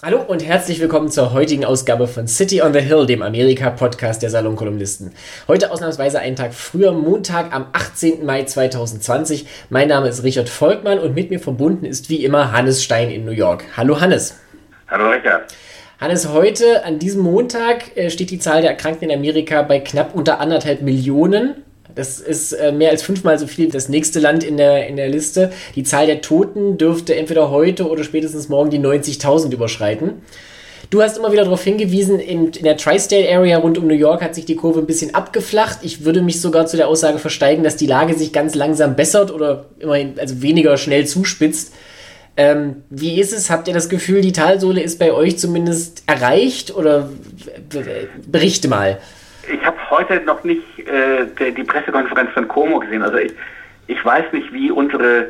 Hallo und herzlich willkommen zur heutigen Ausgabe von City on the Hill, dem Amerika-Podcast der Salonkolumnisten. Heute ausnahmsweise einen Tag früher, Montag am 18. Mai 2020. Mein Name ist Richard Volkmann und mit mir verbunden ist wie immer Hannes Stein in New York. Hallo Hannes. Hallo Richard. Hannes, heute an diesem Montag äh, steht die Zahl der Erkrankten in Amerika bei knapp unter anderthalb Millionen. Das ist äh, mehr als fünfmal so viel das nächste Land in der, in der Liste. Die Zahl der Toten dürfte entweder heute oder spätestens morgen die 90.000 überschreiten. Du hast immer wieder darauf hingewiesen, in, in der Tri-State Area rund um New York hat sich die Kurve ein bisschen abgeflacht. Ich würde mich sogar zu der Aussage versteigen, dass die Lage sich ganz langsam bessert oder immerhin also weniger schnell zuspitzt. Ähm, wie ist es? Habt ihr das Gefühl, die Talsohle ist bei euch zumindest erreicht oder berichte mal? Heute noch nicht äh, die, die Pressekonferenz von Como gesehen. Also ich, ich weiß nicht, wie unsere,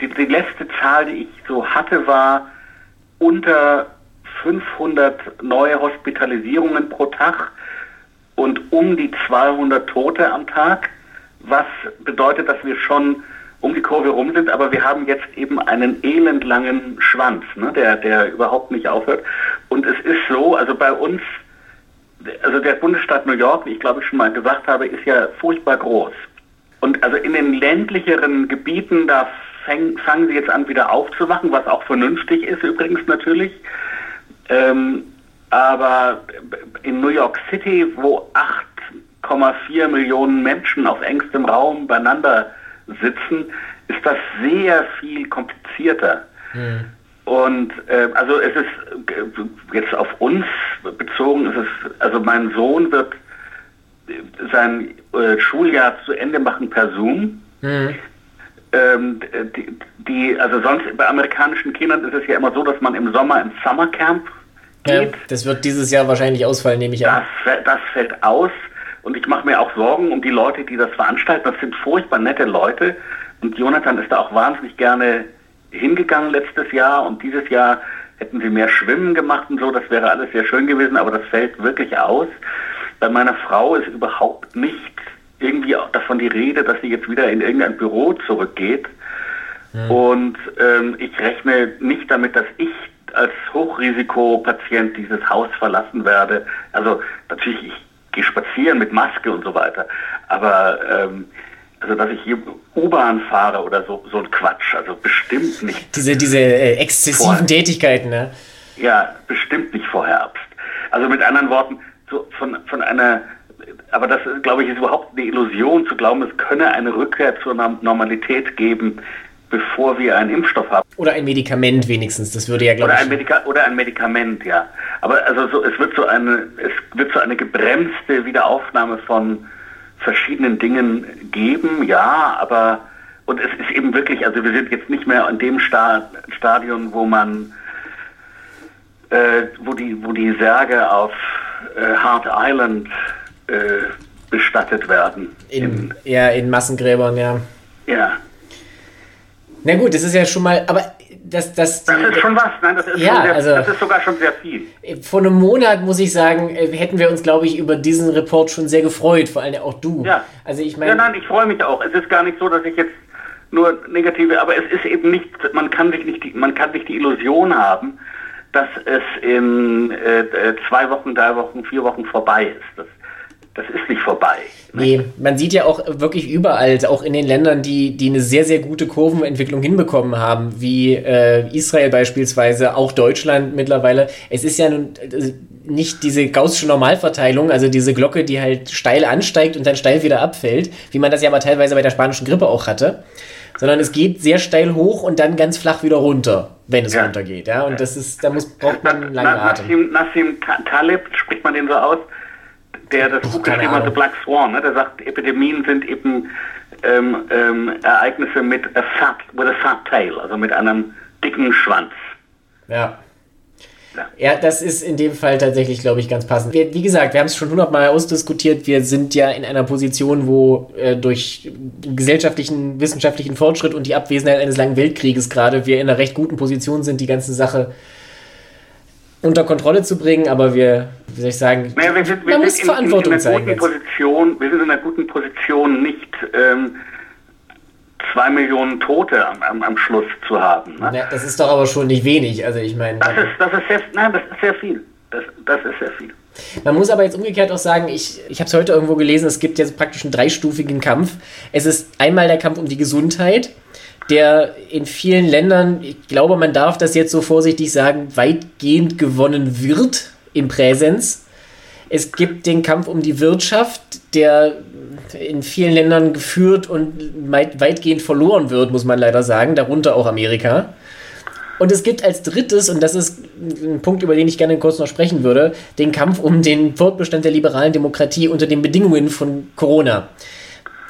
die, die letzte Zahl, die ich so hatte, war unter 500 neue Hospitalisierungen pro Tag und um die 200 Tote am Tag, was bedeutet, dass wir schon um die Kurve rum sind, aber wir haben jetzt eben einen elendlangen Schwanz, ne, der, der überhaupt nicht aufhört. Und es ist so, also bei uns also der Bundesstaat New York, wie ich glaube ich schon mal gesagt habe, ist ja furchtbar groß. Und also in den ländlicheren Gebieten, da fäng, fangen sie jetzt an wieder aufzuwachen, was auch vernünftig ist übrigens natürlich. Ähm, aber in New York City, wo 8,4 Millionen Menschen auf engstem Raum beieinander sitzen, ist das sehr viel komplizierter. Mhm. Und äh, also es ist äh, jetzt auf uns bezogen, ist es, also mein Sohn wird sein äh, Schuljahr zu Ende machen per Zoom. Mhm. Ähm, die, die, also sonst bei amerikanischen Kindern ist es ja immer so, dass man im Sommer ins Summercamp geht. Ja, das wird dieses Jahr wahrscheinlich ausfallen, nehme ich an. Das, das fällt aus und ich mache mir auch Sorgen um die Leute, die das veranstalten. Das sind furchtbar nette Leute und Jonathan ist da auch wahnsinnig gerne hingegangen letztes Jahr und dieses Jahr hätten sie mehr Schwimmen gemacht und so, das wäre alles sehr schön gewesen, aber das fällt wirklich aus. Bei meiner Frau ist überhaupt nicht irgendwie davon die Rede, dass sie jetzt wieder in irgendein Büro zurückgeht. Hm. Und ähm, ich rechne nicht damit, dass ich als Hochrisikopatient dieses Haus verlassen werde. Also natürlich, ich gehe spazieren mit Maske und so weiter. Aber ähm, also dass ich hier U-Bahn fahre oder so, so ein Quatsch, also bestimmt nicht. Diese, diese äh, exzessiven vor, Tätigkeiten, ne? Ja, bestimmt nicht vor Herbst. Also mit anderen Worten, so von, von einer, aber das glaube ich ist überhaupt eine Illusion zu glauben, es könne eine Rückkehr zur Normalität geben, bevor wir einen Impfstoff haben. Oder ein Medikament wenigstens, das würde ja glaube ich. Ein Medika oder ein Medikament, ja. Aber also so, es wird so eine, es wird so eine gebremste Wiederaufnahme von verschiedenen Dingen geben, ja, aber und es ist eben wirklich, also wir sind jetzt nicht mehr in dem Stadion, wo man, äh, wo die, wo die Särge auf äh, Hart Island äh, bestattet werden. In, in, ja, in Massengräbern, ja. Ja. Na gut, das ist ja schon mal, aber das, das, das ist schon was, nein, das ist, ja, sehr, also, das ist sogar schon sehr viel. Vor einem Monat, muss ich sagen, äh, hätten wir uns, glaube ich, über diesen Report schon sehr gefreut, vor allem auch du. Ja, also ich meine. Ja, nein, ich freue mich auch. Es ist gar nicht so, dass ich jetzt nur negative, aber es ist eben nicht, man kann sich nicht, man kann nicht die Illusion haben, dass es in äh, äh zwei Wochen, drei Wochen, vier Wochen vorbei ist. Das, das ist nicht vorbei. Ne? Nee, man sieht ja auch wirklich überall, auch in den Ländern, die, die eine sehr, sehr gute Kurvenentwicklung hinbekommen haben, wie äh, Israel beispielsweise, auch Deutschland mittlerweile. Es ist ja nun äh, nicht diese gaussische Normalverteilung, also diese Glocke, die halt steil ansteigt und dann steil wieder abfällt, wie man das ja aber teilweise bei der spanischen Grippe auch hatte, sondern es geht sehr steil hoch und dann ganz flach wieder runter, wenn es ja. runtergeht. Ja, und das ist, da muss, braucht man einen langen Atem. Nassim, Nassim Taleb, spricht man den so aus, der das Buch geschrieben hat, The Black Swan, ne? der sagt, Epidemien sind eben ähm, ähm, Ereignisse mit a fat, with a fat tail, also mit einem dicken Schwanz. Ja. Ja. das ist in dem Fall tatsächlich, glaube ich, ganz passend. Wir, wie gesagt, wir haben es schon hundertmal ausdiskutiert. Wir sind ja in einer Position, wo äh, durch gesellschaftlichen, wissenschaftlichen Fortschritt und die Abwesenheit eines langen Weltkrieges gerade wir in einer recht guten Position sind, die ganze Sache unter Kontrolle zu bringen, aber wir, wie soll ich sagen, naja, wir sind, wir man muss in, Verantwortung in, in zeigen. Position, wir sind in einer guten Position, nicht ähm, zwei Millionen Tote am, am, am Schluss zu haben. Ne? Ja, das ist doch aber schon nicht wenig. Also ich meine. Das ist, das ist sehr, nein, das ist sehr viel. Das, das ist sehr viel. Man muss aber jetzt umgekehrt auch sagen, ich, ich habe es heute irgendwo gelesen, es gibt jetzt praktisch einen dreistufigen Kampf. Es ist einmal der Kampf um die Gesundheit, der in vielen Ländern, ich glaube, man darf das jetzt so vorsichtig sagen, weitgehend gewonnen wird im Präsens. Es gibt den Kampf um die Wirtschaft, der in vielen Ländern geführt und weitgehend verloren wird, muss man leider sagen, darunter auch Amerika. Und es gibt als drittes, und das ist ein Punkt, über den ich gerne kurz noch sprechen würde, den Kampf um den Fortbestand der liberalen Demokratie unter den Bedingungen von Corona.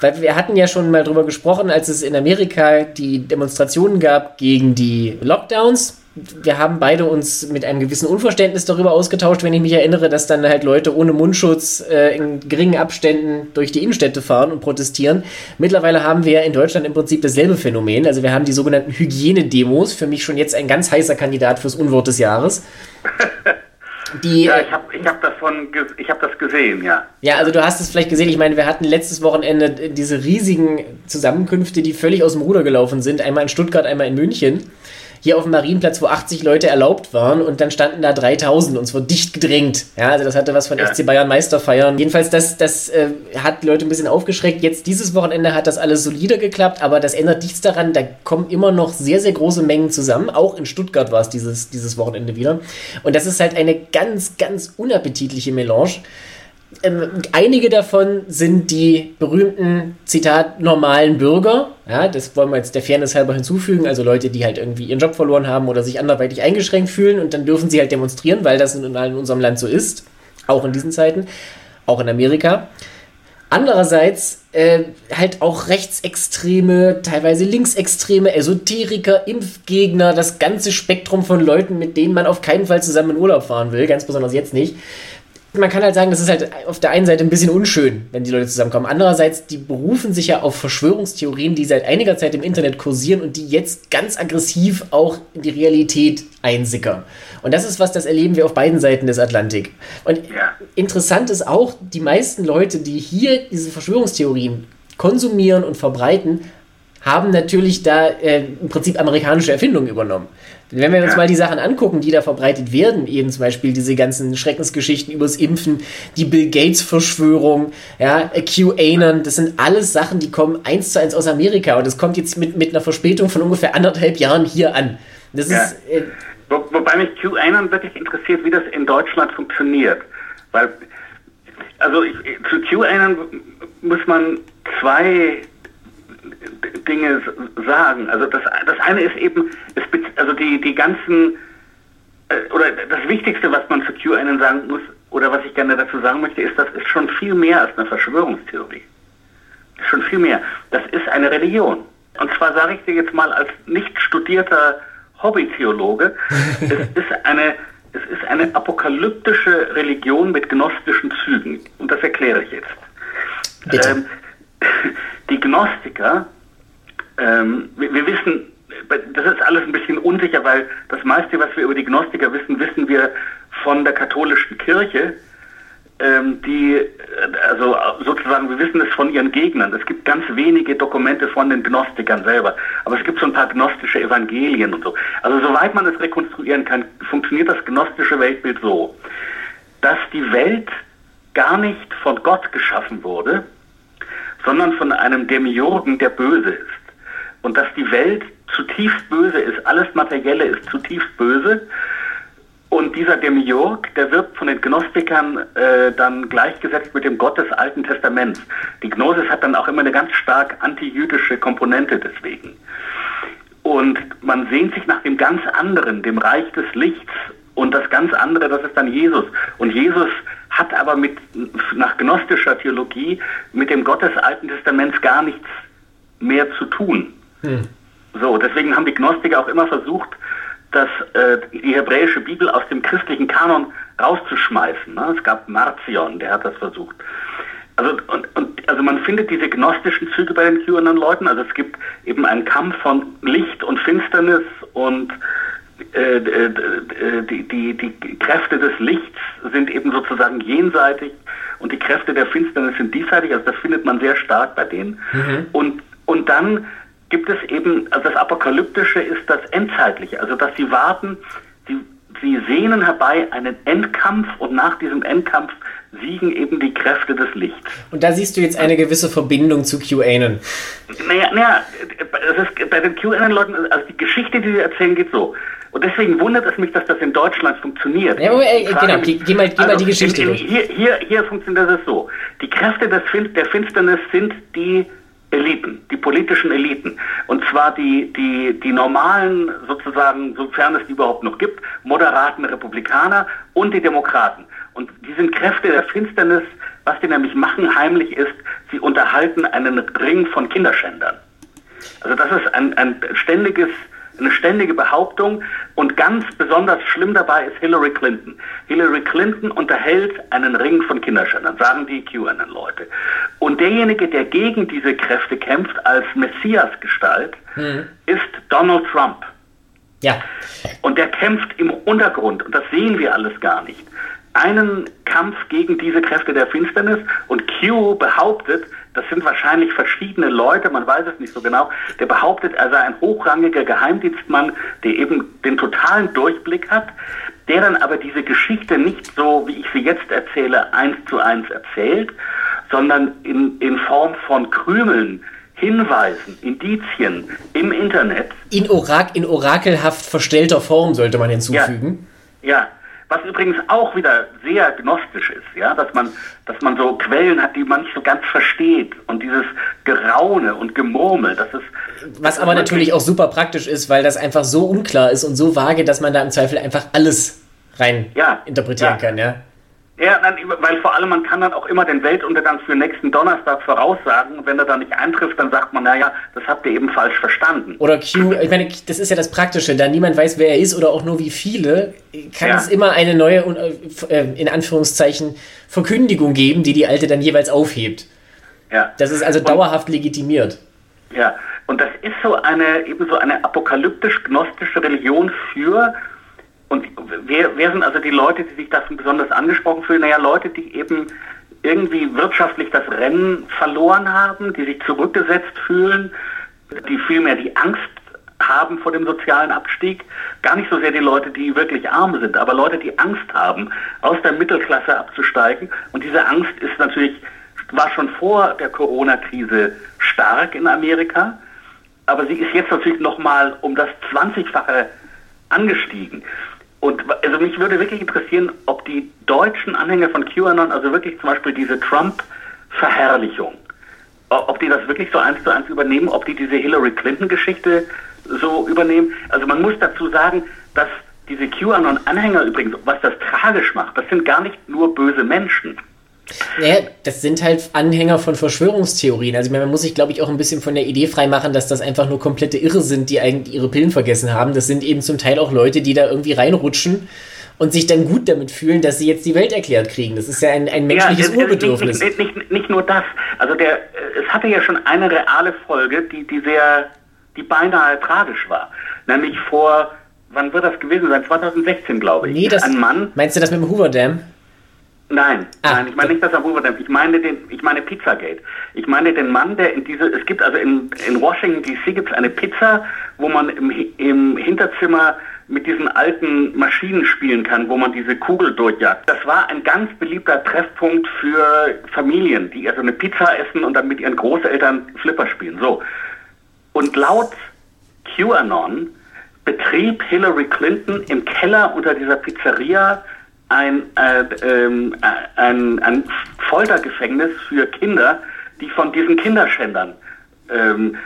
Weil wir hatten ja schon mal drüber gesprochen, als es in Amerika die Demonstrationen gab gegen die Lockdowns wir haben beide uns mit einem gewissen Unverständnis darüber ausgetauscht, wenn ich mich erinnere, dass dann halt Leute ohne Mundschutz äh, in geringen Abständen durch die Innenstädte fahren und protestieren. Mittlerweile haben wir in Deutschland im Prinzip dasselbe Phänomen. Also wir haben die sogenannten Hygienedemos, für mich schon jetzt ein ganz heißer Kandidat fürs Unwort des Jahres. Die, ja, ich habe ich hab davon, ich habe das gesehen, ja. Ja, also du hast es vielleicht gesehen. Ich meine, wir hatten letztes Wochenende diese riesigen Zusammenkünfte, die völlig aus dem Ruder gelaufen sind. Einmal in Stuttgart, einmal in München hier auf dem Marienplatz, wo 80 Leute erlaubt waren und dann standen da 3000 und es wurde dicht gedrängt. Ja, also das hatte was von ja. FC Bayern Meisterfeiern. Jedenfalls, das, das äh, hat die Leute ein bisschen aufgeschreckt. Jetzt dieses Wochenende hat das alles solide geklappt, aber das ändert nichts daran, da kommen immer noch sehr, sehr große Mengen zusammen. Auch in Stuttgart war es dieses, dieses Wochenende wieder. Und das ist halt eine ganz, ganz unappetitliche Melange. Ähm, einige davon sind die berühmten, Zitat, normalen Bürger. Ja, das wollen wir jetzt der Fairness halber hinzufügen. Also Leute, die halt irgendwie ihren Job verloren haben oder sich anderweitig eingeschränkt fühlen und dann dürfen sie halt demonstrieren, weil das in, in unserem Land so ist. Auch in diesen Zeiten. Auch in Amerika. Andererseits äh, halt auch Rechtsextreme, teilweise Linksextreme, Esoteriker, Impfgegner, das ganze Spektrum von Leuten, mit denen man auf keinen Fall zusammen in Urlaub fahren will, ganz besonders jetzt nicht man kann halt sagen, das ist halt auf der einen Seite ein bisschen unschön, wenn die Leute zusammenkommen. Andererseits, die berufen sich ja auf Verschwörungstheorien, die seit einiger Zeit im Internet kursieren und die jetzt ganz aggressiv auch in die Realität einsickern. Und das ist was, das erleben wir auf beiden Seiten des Atlantik. Und interessant ist auch, die meisten Leute, die hier diese Verschwörungstheorien konsumieren und verbreiten, haben natürlich da äh, im Prinzip amerikanische Erfindungen übernommen. Wenn wir uns mal die Sachen angucken, die da verbreitet werden, eben zum Beispiel diese ganzen Schreckensgeschichten übers Impfen, die Bill Gates-Verschwörung, ja, QAnon, das sind alles Sachen, die kommen eins zu eins aus Amerika und es kommt jetzt mit, mit einer Verspätung von ungefähr anderthalb Jahren hier an. Das ja. ist. Äh, Wo, wobei mich QAnon wirklich interessiert, wie das in Deutschland funktioniert. Weil, also ich, zu QAnon muss man zwei Dinge sagen. Also das, das eine ist eben, also die, die ganzen, äh, oder das Wichtigste, was man zu QAnon sagen muss, oder was ich gerne dazu sagen möchte, ist, das ist schon viel mehr als eine Verschwörungstheorie. Schon viel mehr. Das ist eine Religion. Und zwar sage ich dir jetzt mal als nicht studierter Hobbytheologe, es ist eine es ist eine apokalyptische Religion mit gnostischen Zügen. Und das erkläre ich jetzt. Ähm, die Gnostiker ähm, wir, wir, wissen, das ist alles ein bisschen unsicher, weil das meiste, was wir über die Gnostiker wissen, wissen wir von der katholischen Kirche, ähm, die, also sozusagen, wir wissen es von ihren Gegnern. Es gibt ganz wenige Dokumente von den Gnostikern selber, aber es gibt so ein paar gnostische Evangelien und so. Also soweit man es rekonstruieren kann, funktioniert das gnostische Weltbild so, dass die Welt gar nicht von Gott geschaffen wurde, sondern von einem Demiurgen, der böse ist und dass die Welt zutiefst böse ist, alles Materielle ist zutiefst böse. Und dieser Demiurg, der wird von den Gnostikern äh, dann gleichgesetzt mit dem Gott des Alten Testaments. Die Gnosis hat dann auch immer eine ganz stark antijüdische Komponente deswegen. Und man sehnt sich nach dem ganz anderen, dem Reich des Lichts. Und das ganz andere, das ist dann Jesus. Und Jesus hat aber mit, nach gnostischer Theologie mit dem Gott des Alten Testaments gar nichts mehr zu tun. Hm. So, deswegen haben die Gnostiker auch immer versucht, das, äh, die hebräische Bibel aus dem christlichen Kanon rauszuschmeißen. Ne? Es gab Marzion, der hat das versucht. Also, und, und, also man findet diese gnostischen Züge bei den QAnon-Leuten. Also es gibt eben einen Kampf von Licht und Finsternis und die, die, die Kräfte des Lichts sind eben sozusagen jenseitig und die Kräfte der Finsternis sind diesseitig. Also das findet man sehr stark bei denen. Mhm. Und, und dann gibt es eben, also das Apokalyptische ist das Endzeitliche, also dass sie warten, sie, sie sehnen herbei einen Endkampf und nach diesem Endkampf siegen eben die Kräfte des Lichts. Und da siehst du jetzt eine gewisse Verbindung zu QAnon. Naja, naja ist, bei den QAnon-Leuten, also die Geschichte, die sie erzählen, geht so. Und deswegen wundert es mich, dass das in Deutschland funktioniert. Ja, äh, genau, mich, geh, mal, geh also mal die Geschichte in, in. Hier, hier, hier funktioniert das so. Die Kräfte des, der Finsternis sind die Eliten, die politischen Eliten. Und zwar die, die, die normalen, sozusagen, sofern es die überhaupt noch gibt, moderaten Republikaner und die Demokraten. Und die sind Kräfte der Finsternis. Was die nämlich machen heimlich ist, sie unterhalten einen Ring von Kinderschändern. Also das ist ein, ein ständiges eine ständige Behauptung und ganz besonders schlimm dabei ist Hillary Clinton. Hillary Clinton unterhält einen Ring von Kinderschändern, sagen die QAnon-Leute. Und derjenige, der gegen diese Kräfte kämpft als Messias-Gestalt, hm. ist Donald Trump. Ja. Und der kämpft im Untergrund und das sehen wir alles gar nicht. Einen Kampf gegen diese Kräfte der Finsternis und Q behauptet, das sind wahrscheinlich verschiedene Leute, man weiß es nicht so genau, der behauptet, er sei ein hochrangiger Geheimdienstmann, der eben den totalen Durchblick hat, der dann aber diese Geschichte nicht so, wie ich sie jetzt erzähle, eins zu eins erzählt, sondern in, in Form von Krümeln, Hinweisen, Indizien im Internet. In, Orak in orakelhaft verstellter Form sollte man hinzufügen. Ja, ja. Was übrigens auch wieder sehr gnostisch ist, ja, dass man, dass man so Quellen hat, die man nicht so ganz versteht und dieses Geraune und Gemurmel, das ist. Was aber natürlich auch super praktisch ist, weil das einfach so unklar ist und so vage, dass man da im Zweifel einfach alles rein ja, interpretieren ja. kann, ja. Ja, weil vor allem man kann dann auch immer den Weltuntergang für nächsten Donnerstag voraussagen. Und wenn er dann nicht eintrifft, dann sagt man, naja, das habt ihr eben falsch verstanden. Oder Q, ich meine, das ist ja das Praktische, da niemand weiß, wer er ist oder auch nur wie viele, kann ja. es immer eine neue, äh, in Anführungszeichen, Verkündigung geben, die die alte dann jeweils aufhebt. Ja. Das ist also dauerhaft und, legitimiert. Ja, und das ist so eine, eben so eine apokalyptisch-gnostische Religion für und wer, wer sind also die Leute, die sich davon besonders angesprochen fühlen? Naja, Leute, die eben irgendwie wirtschaftlich das Rennen verloren haben, die sich zurückgesetzt fühlen, die vielmehr die Angst haben vor dem sozialen Abstieg. Gar nicht so sehr die Leute, die wirklich arm sind, aber Leute, die Angst haben, aus der Mittelklasse abzusteigen. Und diese Angst ist natürlich, war schon vor der Corona-Krise stark in Amerika, aber sie ist jetzt natürlich nochmal um das 20-fache angestiegen. Und also mich würde wirklich interessieren, ob die deutschen Anhänger von QAnon, also wirklich zum Beispiel diese Trump-Verherrlichung, ob die das wirklich so eins zu eins übernehmen, ob die diese Hillary Clinton-Geschichte so übernehmen. Also man muss dazu sagen, dass diese QAnon-Anhänger übrigens, was das tragisch macht, das sind gar nicht nur böse Menschen. Naja, das sind halt Anhänger von Verschwörungstheorien. Also man muss sich, glaube ich, auch ein bisschen von der Idee freimachen, dass das einfach nur komplette Irre sind, die eigentlich ihre Pillen vergessen haben. Das sind eben zum Teil auch Leute, die da irgendwie reinrutschen und sich dann gut damit fühlen, dass sie jetzt die Welt erklärt kriegen. Das ist ja ein, ein menschliches ja, Urbedürfnis. Nicht, nicht, nicht, nicht, nur das. Also der, äh, es hatte ja schon eine reale Folge, die, die sehr, die beinahe tragisch war. Nämlich vor, wann wird das gewesen sein? 2016, glaube ich. Nee, das, ein Mann. Meinst du das mit dem Hoover Dam? Nein, ah, nein, ich meine nicht das Abu-Dhabi, ich meine den, ich meine Pizzagate. Ich meine den Mann, der in diese, es gibt also in, in Washington DC gibt es eine Pizza, wo man im, im Hinterzimmer mit diesen alten Maschinen spielen kann, wo man diese Kugel durchjagt. Das war ein ganz beliebter Treffpunkt für Familien, die also eine Pizza essen und dann mit ihren Großeltern Flipper spielen. So. Und laut QAnon betrieb Hillary Clinton im Keller unter dieser Pizzeria ein, äh, äh, ein, ein Foltergefängnis für Kinder, die von diesen Kinderschändern ähm,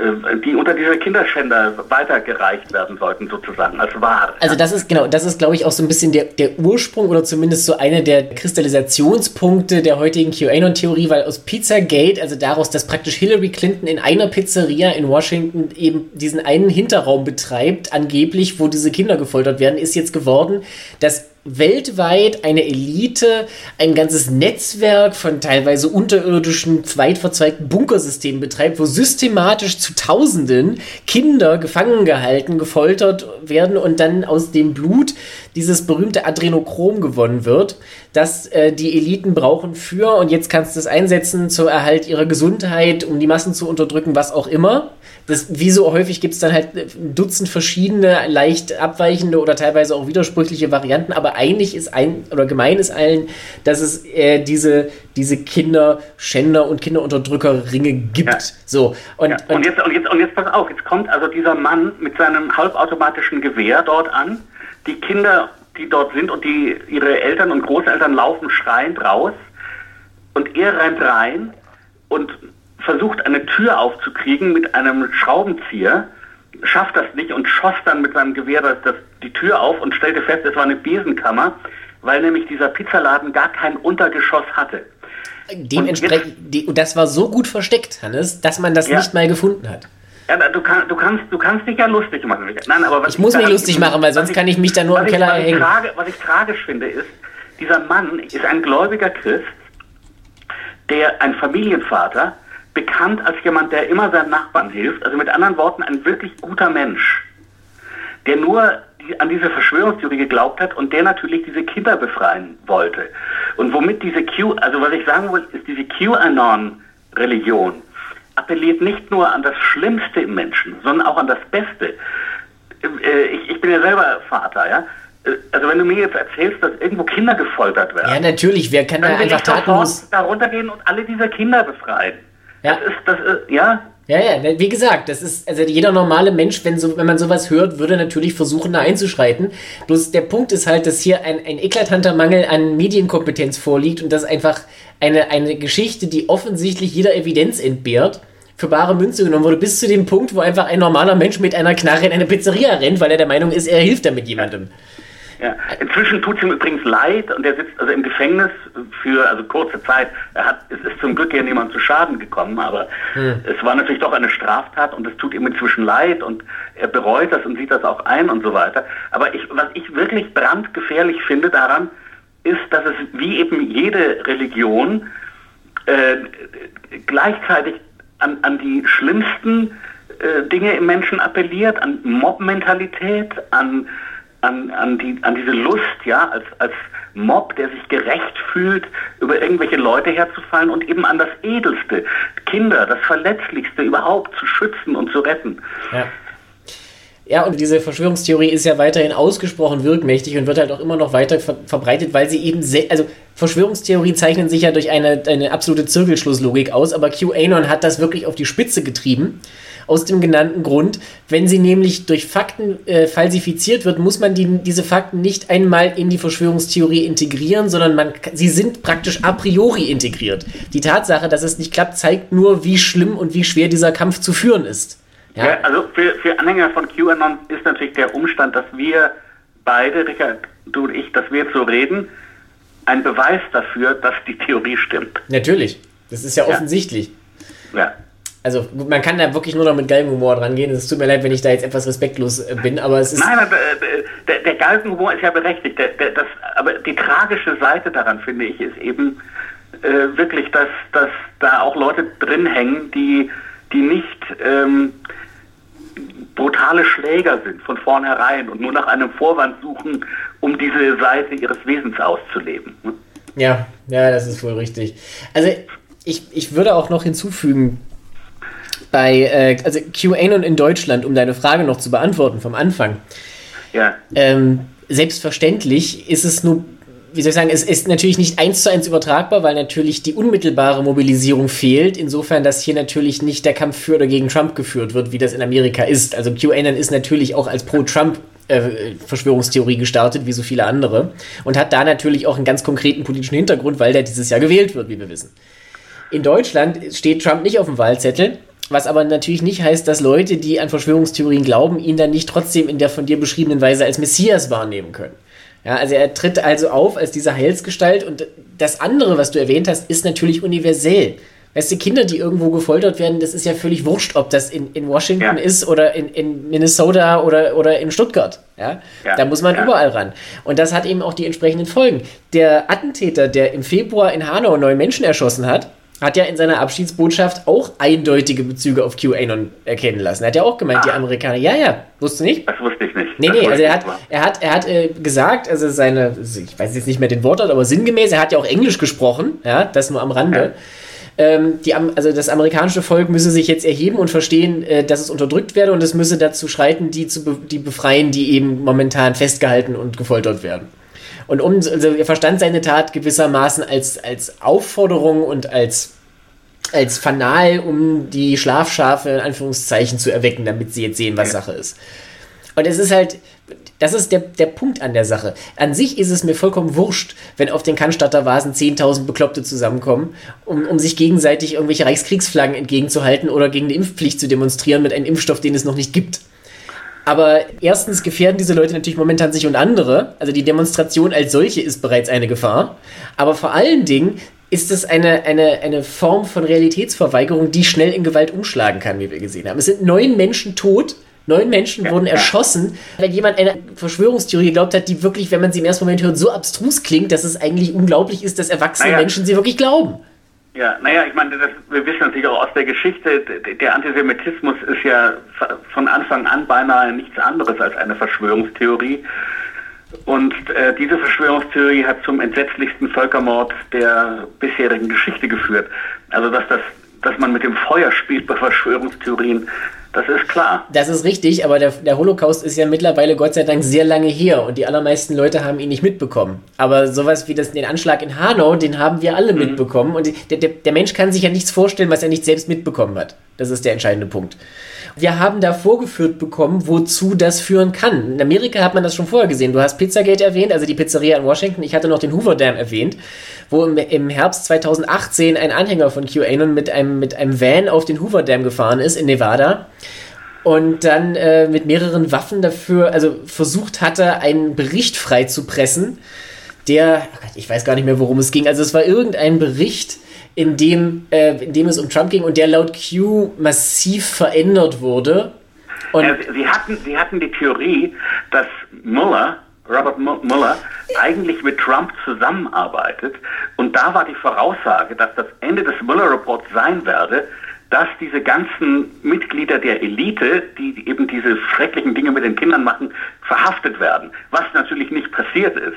äh, die unter dieser Kinderschänder weitergereicht werden sollten, sozusagen, als Ware. Also das ist genau, das ist, glaube ich, auch so ein bisschen der, der Ursprung oder zumindest so eine der Kristallisationspunkte der heutigen QAnon-Theorie, weil aus Pizzagate, also daraus, dass praktisch Hillary Clinton in einer Pizzeria in Washington eben diesen einen Hinterraum betreibt, angeblich, wo diese Kinder gefoltert werden, ist jetzt geworden, dass weltweit eine Elite, ein ganzes Netzwerk von teilweise unterirdischen, weit verzweigten Bunkersystemen betreibt, wo systematisch zu Tausenden Kinder gefangen gehalten, gefoltert werden und dann aus dem Blut dieses berühmte Adrenochrom gewonnen wird, das äh, die Eliten brauchen für, und jetzt kannst du es einsetzen zur Erhalt ihrer Gesundheit, um die Massen zu unterdrücken, was auch immer. Das, wie so häufig gibt es dann halt ein Dutzend verschiedene, leicht abweichende oder teilweise auch widersprüchliche Varianten, aber eigentlich ist ein, oder gemein ist allen, dass es äh, diese, diese Kinderschänder und Kinderunterdrückerringe gibt. Ja. So, und, ja. und, und, jetzt, und, jetzt, und jetzt pass auf, jetzt kommt also dieser Mann mit seinem halbautomatischen Gewehr dort an, die Kinder, die dort sind und die ihre Eltern und Großeltern laufen schreiend raus und er rennt rein und versucht, eine Tür aufzukriegen mit einem Schraubenzieher, schafft das nicht und schoss dann mit seinem Gewehr das, das, die Tür auf und stellte fest, es war eine Besenkammer, weil nämlich dieser Pizzaladen gar kein Untergeschoss hatte. Dementsprechend, und, und das war so gut versteckt, Hannes, dass man das ja. nicht mal gefunden hat. Ja, du, kann, du, kannst, du kannst dich ja lustig machen. Nein, aber ich, ich muss mich lustig machen, weil sonst ich, kann ich mich da nur im Keller erhängen. was ich tragisch finde, ist, dieser Mann ist ein gläubiger Christ, der ein Familienvater, bekannt als jemand, der immer seinen Nachbarn hilft. Also mit anderen Worten, ein wirklich guter Mensch, der nur an diese Verschwörungstheorie geglaubt hat und der natürlich diese Kinder befreien wollte. Und womit diese Q, also was ich sagen will, ist diese QAnon-Religion appelliert nicht nur an das Schlimmste im Menschen, sondern auch an das Beste. Äh, ich, ich bin ja selber Vater, ja. Äh, also wenn du mir jetzt erzählst, dass irgendwo Kinder gefoltert werden. Ja, natürlich, wer kann da einfach tatenlos... da runtergehen und alle dieser Kinder befreien. Ja. Das ist, das ist, ja. Ja, ja, wie gesagt, das ist, also jeder normale Mensch, wenn, so, wenn man sowas hört, würde natürlich versuchen, da einzuschreiten. Bloß der Punkt ist halt, dass hier ein, ein eklatanter Mangel an Medienkompetenz vorliegt und das einfach eine, eine Geschichte, die offensichtlich jeder Evidenz entbehrt, für bare Münze genommen wurde, bis zu dem Punkt, wo einfach ein normaler Mensch mit einer Knarre in eine Pizzeria rennt, weil er der Meinung ist, er hilft damit jemandem. Ja. Inzwischen tut es ihm übrigens leid und er sitzt also im Gefängnis für also kurze Zeit. Er hat, es ist zum Glück ja niemand zu Schaden gekommen, aber hm. es war natürlich doch eine Straftat und es tut ihm inzwischen leid und er bereut das und sieht das auch ein und so weiter. Aber ich, was ich wirklich brandgefährlich finde daran, ist, dass es wie eben jede Religion äh, gleichzeitig an, an die schlimmsten äh, Dinge im Menschen appelliert, an Mob-Mentalität, an an, an, die, an diese Lust, ja, als, als Mob, der sich gerecht fühlt, über irgendwelche Leute herzufallen und eben an das Edelste, Kinder, das Verletzlichste überhaupt zu schützen und zu retten. Ja. Ja, und diese Verschwörungstheorie ist ja weiterhin ausgesprochen wirkmächtig und wird halt auch immer noch weiter ver verbreitet, weil sie eben, also Verschwörungstheorien zeichnen sich ja durch eine, eine absolute Zirkelschlusslogik aus, aber QAnon hat das wirklich auf die Spitze getrieben aus dem genannten Grund. Wenn sie nämlich durch Fakten äh, falsifiziert wird, muss man die, diese Fakten nicht einmal in die Verschwörungstheorie integrieren, sondern man, sie sind praktisch a priori integriert. Die Tatsache, dass es nicht klappt, zeigt nur, wie schlimm und wie schwer dieser Kampf zu führen ist. Ja, ja also für, für Anhänger von QAnon ist natürlich der Umstand, dass wir beide, Richard, du und ich, dass wir jetzt so reden, ein Beweis dafür, dass die Theorie stimmt. Natürlich. Das ist ja, ja. offensichtlich. Ja also man kann da wirklich nur noch mit Galgenhumor dran gehen. Es tut mir leid, wenn ich da jetzt etwas respektlos äh, bin, aber es ist. Nein, aber, äh, der, der Galgenhumor ist ja berechtigt. Der, der, das, aber die tragische Seite daran, finde ich, ist eben äh, wirklich, dass, dass da auch Leute drin hängen, die, die nicht ähm, brutale Schläger sind von vornherein und nur nach einem Vorwand suchen, um diese Seite ihres Wesens auszuleben. Ja, ja, das ist wohl richtig. Also ich, ich würde auch noch hinzufügen, bei, äh, also QAnon in Deutschland, um deine Frage noch zu beantworten vom Anfang. Ja. Ähm, selbstverständlich ist es nur, wie soll ich sagen, es ist natürlich nicht eins zu eins übertragbar, weil natürlich die unmittelbare Mobilisierung fehlt. Insofern, dass hier natürlich nicht der Kampf für oder gegen Trump geführt wird, wie das in Amerika ist. Also QAnon ist natürlich auch als Pro-Trump äh, Verschwörungstheorie gestartet, wie so viele andere. Und hat da natürlich auch einen ganz konkreten politischen Hintergrund, weil der dieses Jahr gewählt wird, wie wir wissen. In Deutschland steht Trump nicht auf dem Wahlzettel. Was aber natürlich nicht heißt, dass Leute, die an Verschwörungstheorien glauben, ihn dann nicht trotzdem in der von dir beschriebenen Weise als Messias wahrnehmen können. Ja, also er tritt also auf als diese Heilsgestalt und das andere, was du erwähnt hast, ist natürlich universell. Weißt du, Kinder, die irgendwo gefoltert werden, das ist ja völlig wurscht, ob das in, in Washington ja. ist oder in, in Minnesota oder, oder in Stuttgart. Ja? ja. Da muss man ja. überall ran. Und das hat eben auch die entsprechenden Folgen. Der Attentäter, der im Februar in Hanau neun Menschen erschossen hat, hat ja in seiner Abschiedsbotschaft auch eindeutige Bezüge auf QAnon erkennen lassen. Er hat ja auch gemeint, ah. die Amerikaner, ja, ja, wusste nicht? Das wusste ich nicht. Nee, das nee, also er hat, er hat, er hat äh, gesagt, also seine, ich weiß jetzt nicht mehr den Wortlaut, aber sinngemäß, er hat ja auch Englisch gesprochen, ja, das nur am Rande. Ja ähm, die, also das amerikanische Volk müsse sich jetzt erheben und verstehen, äh, dass es unterdrückt werde und es müsse dazu schreiten, die zu be die befreien, die eben momentan festgehalten und gefoltert werden. Und um, also er verstand seine Tat gewissermaßen als, als Aufforderung und als, als Fanal, um die Schlafschafe in Anführungszeichen zu erwecken, damit sie jetzt sehen, was Sache ist. Und es ist halt, das ist der, der Punkt an der Sache. An sich ist es mir vollkommen wurscht, wenn auf den Cannstatter Vasen 10.000 Bekloppte zusammenkommen, um, um sich gegenseitig irgendwelche Reichskriegsflaggen entgegenzuhalten oder gegen eine Impfpflicht zu demonstrieren mit einem Impfstoff, den es noch nicht gibt. Aber erstens gefährden diese Leute natürlich momentan sich und andere. Also die Demonstration als solche ist bereits eine Gefahr. Aber vor allen Dingen ist es eine, eine, eine Form von Realitätsverweigerung, die schnell in Gewalt umschlagen kann, wie wir gesehen haben. Es sind neun Menschen tot Neun Menschen wurden erschossen, weil jemand eine Verschwörungstheorie geglaubt hat, die wirklich, wenn man sie im ersten Moment hört, so abstrus klingt, dass es eigentlich unglaublich ist, dass erwachsene naja. Menschen sie wirklich glauben. Ja, naja, ich meine, das, wir wissen natürlich auch aus der Geschichte, der Antisemitismus ist ja von Anfang an beinahe nichts anderes als eine Verschwörungstheorie. Und äh, diese Verschwörungstheorie hat zum entsetzlichsten Völkermord der bisherigen Geschichte geführt. Also dass das, dass man mit dem Feuer spielt bei Verschwörungstheorien, das ist klar. Das ist richtig, aber der, der, Holocaust ist ja mittlerweile Gott sei Dank sehr lange her und die allermeisten Leute haben ihn nicht mitbekommen. Aber sowas wie das, den Anschlag in Hanau, den haben wir alle mhm. mitbekommen und der, der, der Mensch kann sich ja nichts vorstellen, was er nicht selbst mitbekommen hat. Das ist der entscheidende Punkt. Wir haben da vorgeführt bekommen, wozu das führen kann. In Amerika hat man das schon vorher gesehen. Du hast Pizzagate erwähnt, also die Pizzeria in Washington. Ich hatte noch den Hoover Dam erwähnt, wo im, Herbst 2018 ein Anhänger von QAnon mit einem, mit einem Van auf den Hoover Dam gefahren ist in Nevada und dann äh, mit mehreren Waffen dafür, also versucht hatte, einen Bericht freizupressen, der, oh ich weiß gar nicht mehr, worum es ging. Also es war irgendein Bericht, in dem, äh, in dem es um Trump ging und der laut Q massiv verändert wurde. Und ja, sie, hatten, sie hatten die Theorie, dass Mueller, Robert Mueller, eigentlich mit Trump zusammenarbeitet. Und da war die Voraussage, dass das Ende des Mueller-Reports sein werde, dass diese ganzen Mitglieder der Elite, die eben diese schrecklichen Dinge mit den Kindern machen, verhaftet werden. Was natürlich nicht passiert ist.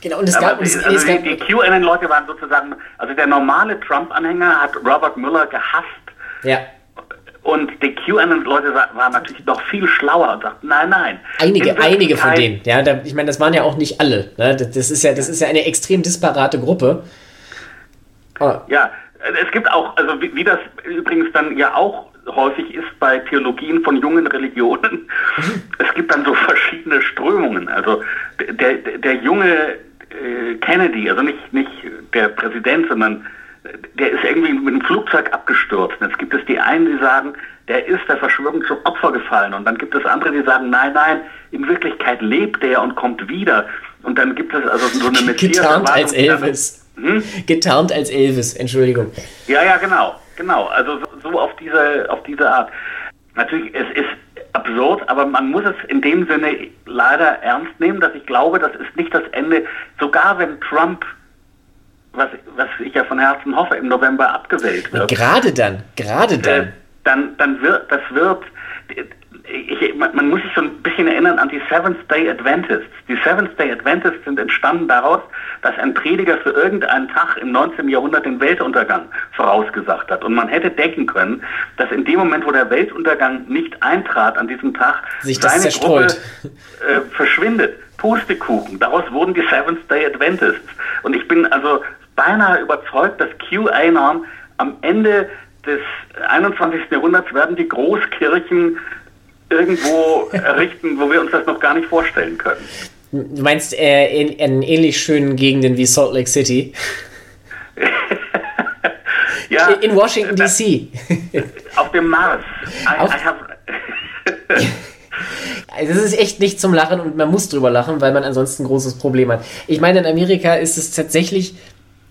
Genau, und es gab, Aber, also es die, die QAnon-Leute waren sozusagen, also der normale Trump-Anhänger hat Robert Mueller gehasst. Ja. Und die QAnon-Leute waren natürlich noch viel schlauer und sagten, nein, nein. Einige, einige von denen. Ja, da, ich meine, das waren ja auch nicht alle. Ne? Das, das, ist ja, das ist ja eine extrem disparate Gruppe. Oh. Ja, es gibt auch, also wie, wie das übrigens dann ja auch häufig ist bei Theologien von jungen Religionen, es gibt dann so verschiedene Strömungen. Also der, der, der junge äh, Kennedy, also nicht, nicht der Präsident, sondern der ist irgendwie mit einem Flugzeug abgestürzt. Und jetzt gibt es die einen, die sagen, der ist der Verschwörung zum Opfer gefallen. Und dann gibt es andere, die sagen, nein, nein, in Wirklichkeit lebt er und kommt wieder. Und dann gibt es also so eine Messias. Getarnt als Elvis. Hm? Getarnt als Elvis, Entschuldigung. Ja, ja, genau, genau. Also so, so auf diese, auf diese Art. Natürlich, es ist absurd, aber man muss es in dem Sinne leider ernst nehmen, dass ich glaube, das ist nicht das Ende. Sogar wenn Trump, was, was ich ja von Herzen hoffe, im November abgewählt wird. Gerade dann, gerade dann. Äh, dann, dann wird, das wird, ich, man muss sich so ein bisschen erinnern an die Seventh Day Adventists. Die Seventh Day Adventists sind entstanden daraus, dass ein Prediger für irgendeinen Tag im 19. Jahrhundert den Weltuntergang vorausgesagt hat. Und man hätte denken können, dass in dem Moment, wo der Weltuntergang nicht eintrat an diesem Tag, sich seine Gruppe äh, verschwindet. Pustekuchen. Daraus wurden die Seventh Day Adventists. Und ich bin also beinahe überzeugt, dass QAnon am Ende des 21. Jahrhunderts werden die Großkirchen irgendwo errichten, wo wir uns das noch gar nicht vorstellen können. Du meinst äh, in, in ähnlich schönen Gegenden wie Salt Lake City? ja. In Washington D.C. Auf dem Mars. I, Auf, I have das ist echt nicht zum Lachen und man muss drüber lachen, weil man ansonsten ein großes Problem hat. Ich meine, in Amerika ist es tatsächlich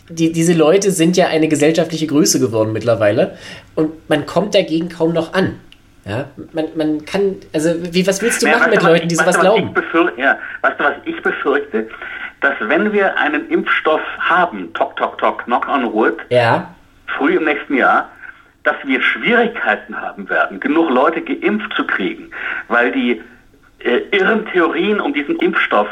die, diese Leute sind ja eine gesellschaftliche Größe geworden mittlerweile und man kommt dagegen kaum noch an. Ja, man, man kann, also wie, was willst du ja, machen mit Leuten, die sowas glauben? ja, weißt du, was ich befürchte? Dass wenn wir einen Impfstoff haben, tok, tok, tok, knock on wood, ja. früh im nächsten Jahr, dass wir Schwierigkeiten haben werden, genug Leute geimpft zu kriegen, weil die äh, irren Theorien um diesen Impfstoff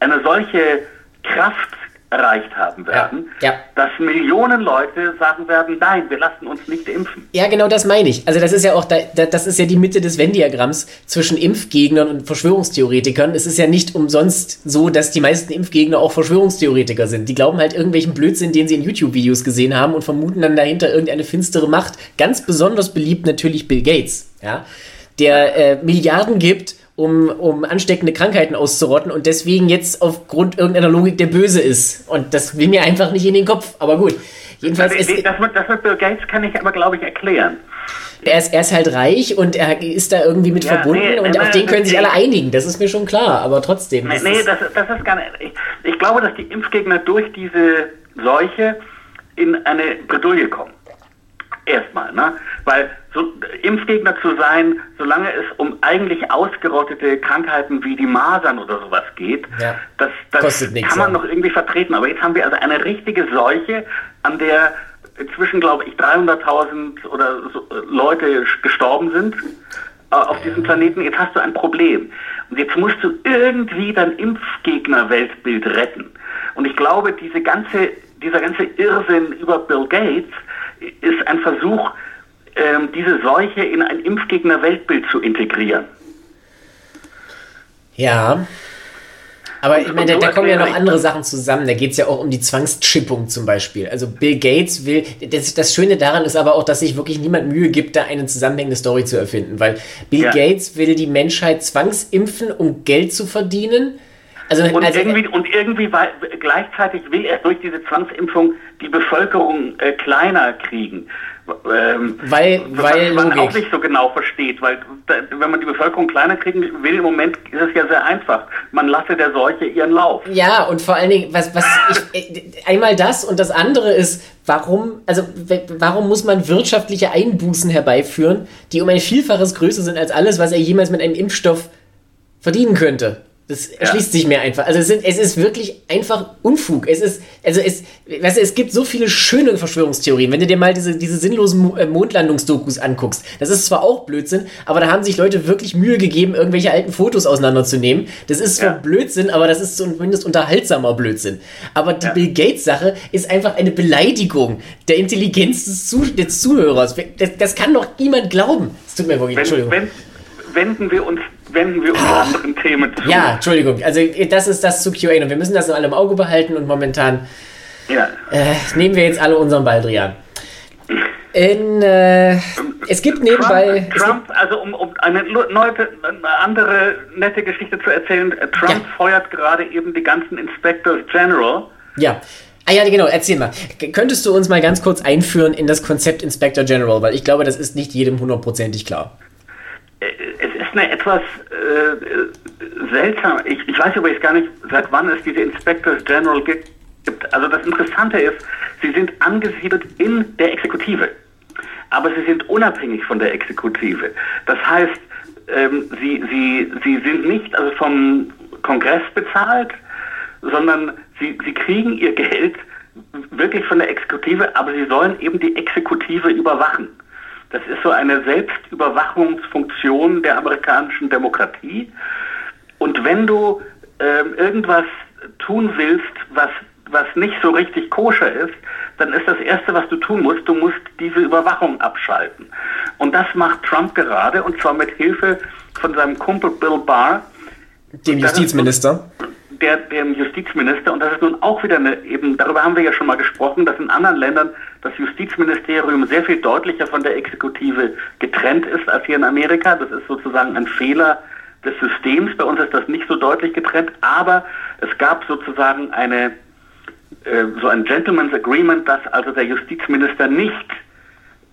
eine solche Kraft erreicht haben werden, ja, ja. dass Millionen Leute sagen werden, nein, wir lassen uns nicht impfen. Ja, genau das meine ich. Also das ist ja auch, da, das ist ja die Mitte des Venn-Diagramms zwischen Impfgegnern und Verschwörungstheoretikern. Es ist ja nicht umsonst so, dass die meisten Impfgegner auch Verschwörungstheoretiker sind. Die glauben halt irgendwelchen Blödsinn, den sie in YouTube-Videos gesehen haben und vermuten dann dahinter irgendeine finstere Macht. Ganz besonders beliebt natürlich Bill Gates, ja, der äh, Milliarden gibt um, um ansteckende Krankheiten auszurotten und deswegen jetzt aufgrund irgendeiner Logik der Böse ist. Und das will mir einfach nicht in den Kopf. Aber gut. Jedenfalls das, ist, das, mit, das mit Bill Gates kann ich aber, glaube ich, erklären. Er ist, er ist halt reich und er ist da irgendwie mit ja, verbunden nee, und nee, auf den können sich alle einigen, das ist mir schon klar, aber trotzdem. Nee, nee das, das ist gar nicht. Ich, ich glaube, dass die Impfgegner durch diese Seuche in eine Bredouille kommen. Erstmal, ne? Weil so, Impfgegner zu sein, solange es um eigentlich ausgerottete Krankheiten wie die Masern oder sowas geht, ja, das, das kann man noch irgendwie vertreten. Aber jetzt haben wir also eine richtige Seuche, an der inzwischen, glaube ich, 300.000 oder so äh, Leute gestorben sind äh, auf diesem Planeten. Jetzt hast du ein Problem. Und jetzt musst du irgendwie dein Impfgegner-Weltbild retten. Und ich glaube, diese ganze, dieser ganze Irrsinn über Bill Gates ist ein Versuch, ähm, diese Seuche in ein Impfgegner-Weltbild zu integrieren. Ja. Aber ich meine, da, da, kommen ja noch andere Sachen zusammen. Da geht es ja auch um die Zwangschippung zum Beispiel. Also Bill Gates will. Das, das, Schöne daran ist aber auch, dass sich wirklich niemand Mühe gibt, da eine zusammenhängende Story zu erfinden. Weil Bill ja. Gates will die Menschheit zwangsimpfen, um Geld zu verdienen. Also, und, also, irgendwie, und irgendwie weil, gleichzeitig will er durch diese Zwangsimpfung die Bevölkerung äh, kleiner kriegen. Ähm, weil, weil man Logik. auch nicht so genau versteht, weil wenn man die Bevölkerung kleiner kriegen will, im Moment ist es ja sehr einfach. Man lasse der Seuche ihren Lauf. Ja, und vor allen Dingen, was, was ich, äh, einmal das und das andere ist, warum, also warum muss man wirtschaftliche Einbußen herbeiführen, die um ein Vielfaches größer sind als alles, was er jemals mit einem Impfstoff verdienen könnte? Das erschließt ja. sich mir einfach. Also es, sind, es, ist wirklich einfach Unfug. Es ist, also es, weißt du, es gibt so viele schöne Verschwörungstheorien. Wenn du dir mal diese, diese sinnlosen äh, Mondlandungsdokus anguckst, das ist zwar auch Blödsinn, aber da haben sich Leute wirklich Mühe gegeben, irgendwelche alten Fotos auseinanderzunehmen. Das ist zwar ja. Blödsinn, aber das ist zumindest unterhaltsamer Blödsinn. Aber die ja. Bill Gates Sache ist einfach eine Beleidigung der Intelligenz des, Zuh des Zuhörers. Das, das, kann doch niemand glauben. Es tut mir wirklich, wenn, Entschuldigung. Wenn, wenden wir uns wenden wir uns ah. anderen Themen zu. Ja, Entschuldigung. Also das ist das zu QA und wir müssen das in allem Auge behalten und momentan ja. äh, nehmen wir jetzt alle unseren Baldrian. In, äh, es gibt nebenbei. Trump, Trump gibt, also um, um eine, neue, eine andere nette Geschichte zu erzählen, äh, Trump ja. feuert gerade eben die ganzen Inspectors General. Ja. Ah ja, genau, erzähl mal. Könntest du uns mal ganz kurz einführen in das Konzept Inspector General, weil ich glaube, das ist nicht jedem hundertprozentig klar. Äh, es ist eine etwas äh, seltsam, ich, ich weiß übrigens gar nicht, seit wann es diese Inspectors General gibt. Also das Interessante ist, sie sind angesiedelt in der Exekutive, aber sie sind unabhängig von der Exekutive. Das heißt, ähm, sie, sie, sie sind nicht also vom Kongress bezahlt, sondern sie, sie kriegen ihr Geld wirklich von der Exekutive, aber sie sollen eben die Exekutive überwachen. Das ist so eine Selbstüberwachungsfunktion der amerikanischen Demokratie. Und wenn du ähm, irgendwas tun willst, was, was nicht so richtig koscher ist, dann ist das Erste, was du tun musst, du musst diese Überwachung abschalten. Und das macht Trump gerade, und zwar mit Hilfe von seinem Kumpel Bill Barr. Dem Justizminister der, dem Justizminister, und das ist nun auch wieder eine, eben, darüber haben wir ja schon mal gesprochen, dass in anderen Ländern das Justizministerium sehr viel deutlicher von der Exekutive getrennt ist als hier in Amerika. Das ist sozusagen ein Fehler des Systems. Bei uns ist das nicht so deutlich getrennt, aber es gab sozusagen eine, äh, so ein Gentleman's Agreement, dass also der Justizminister nicht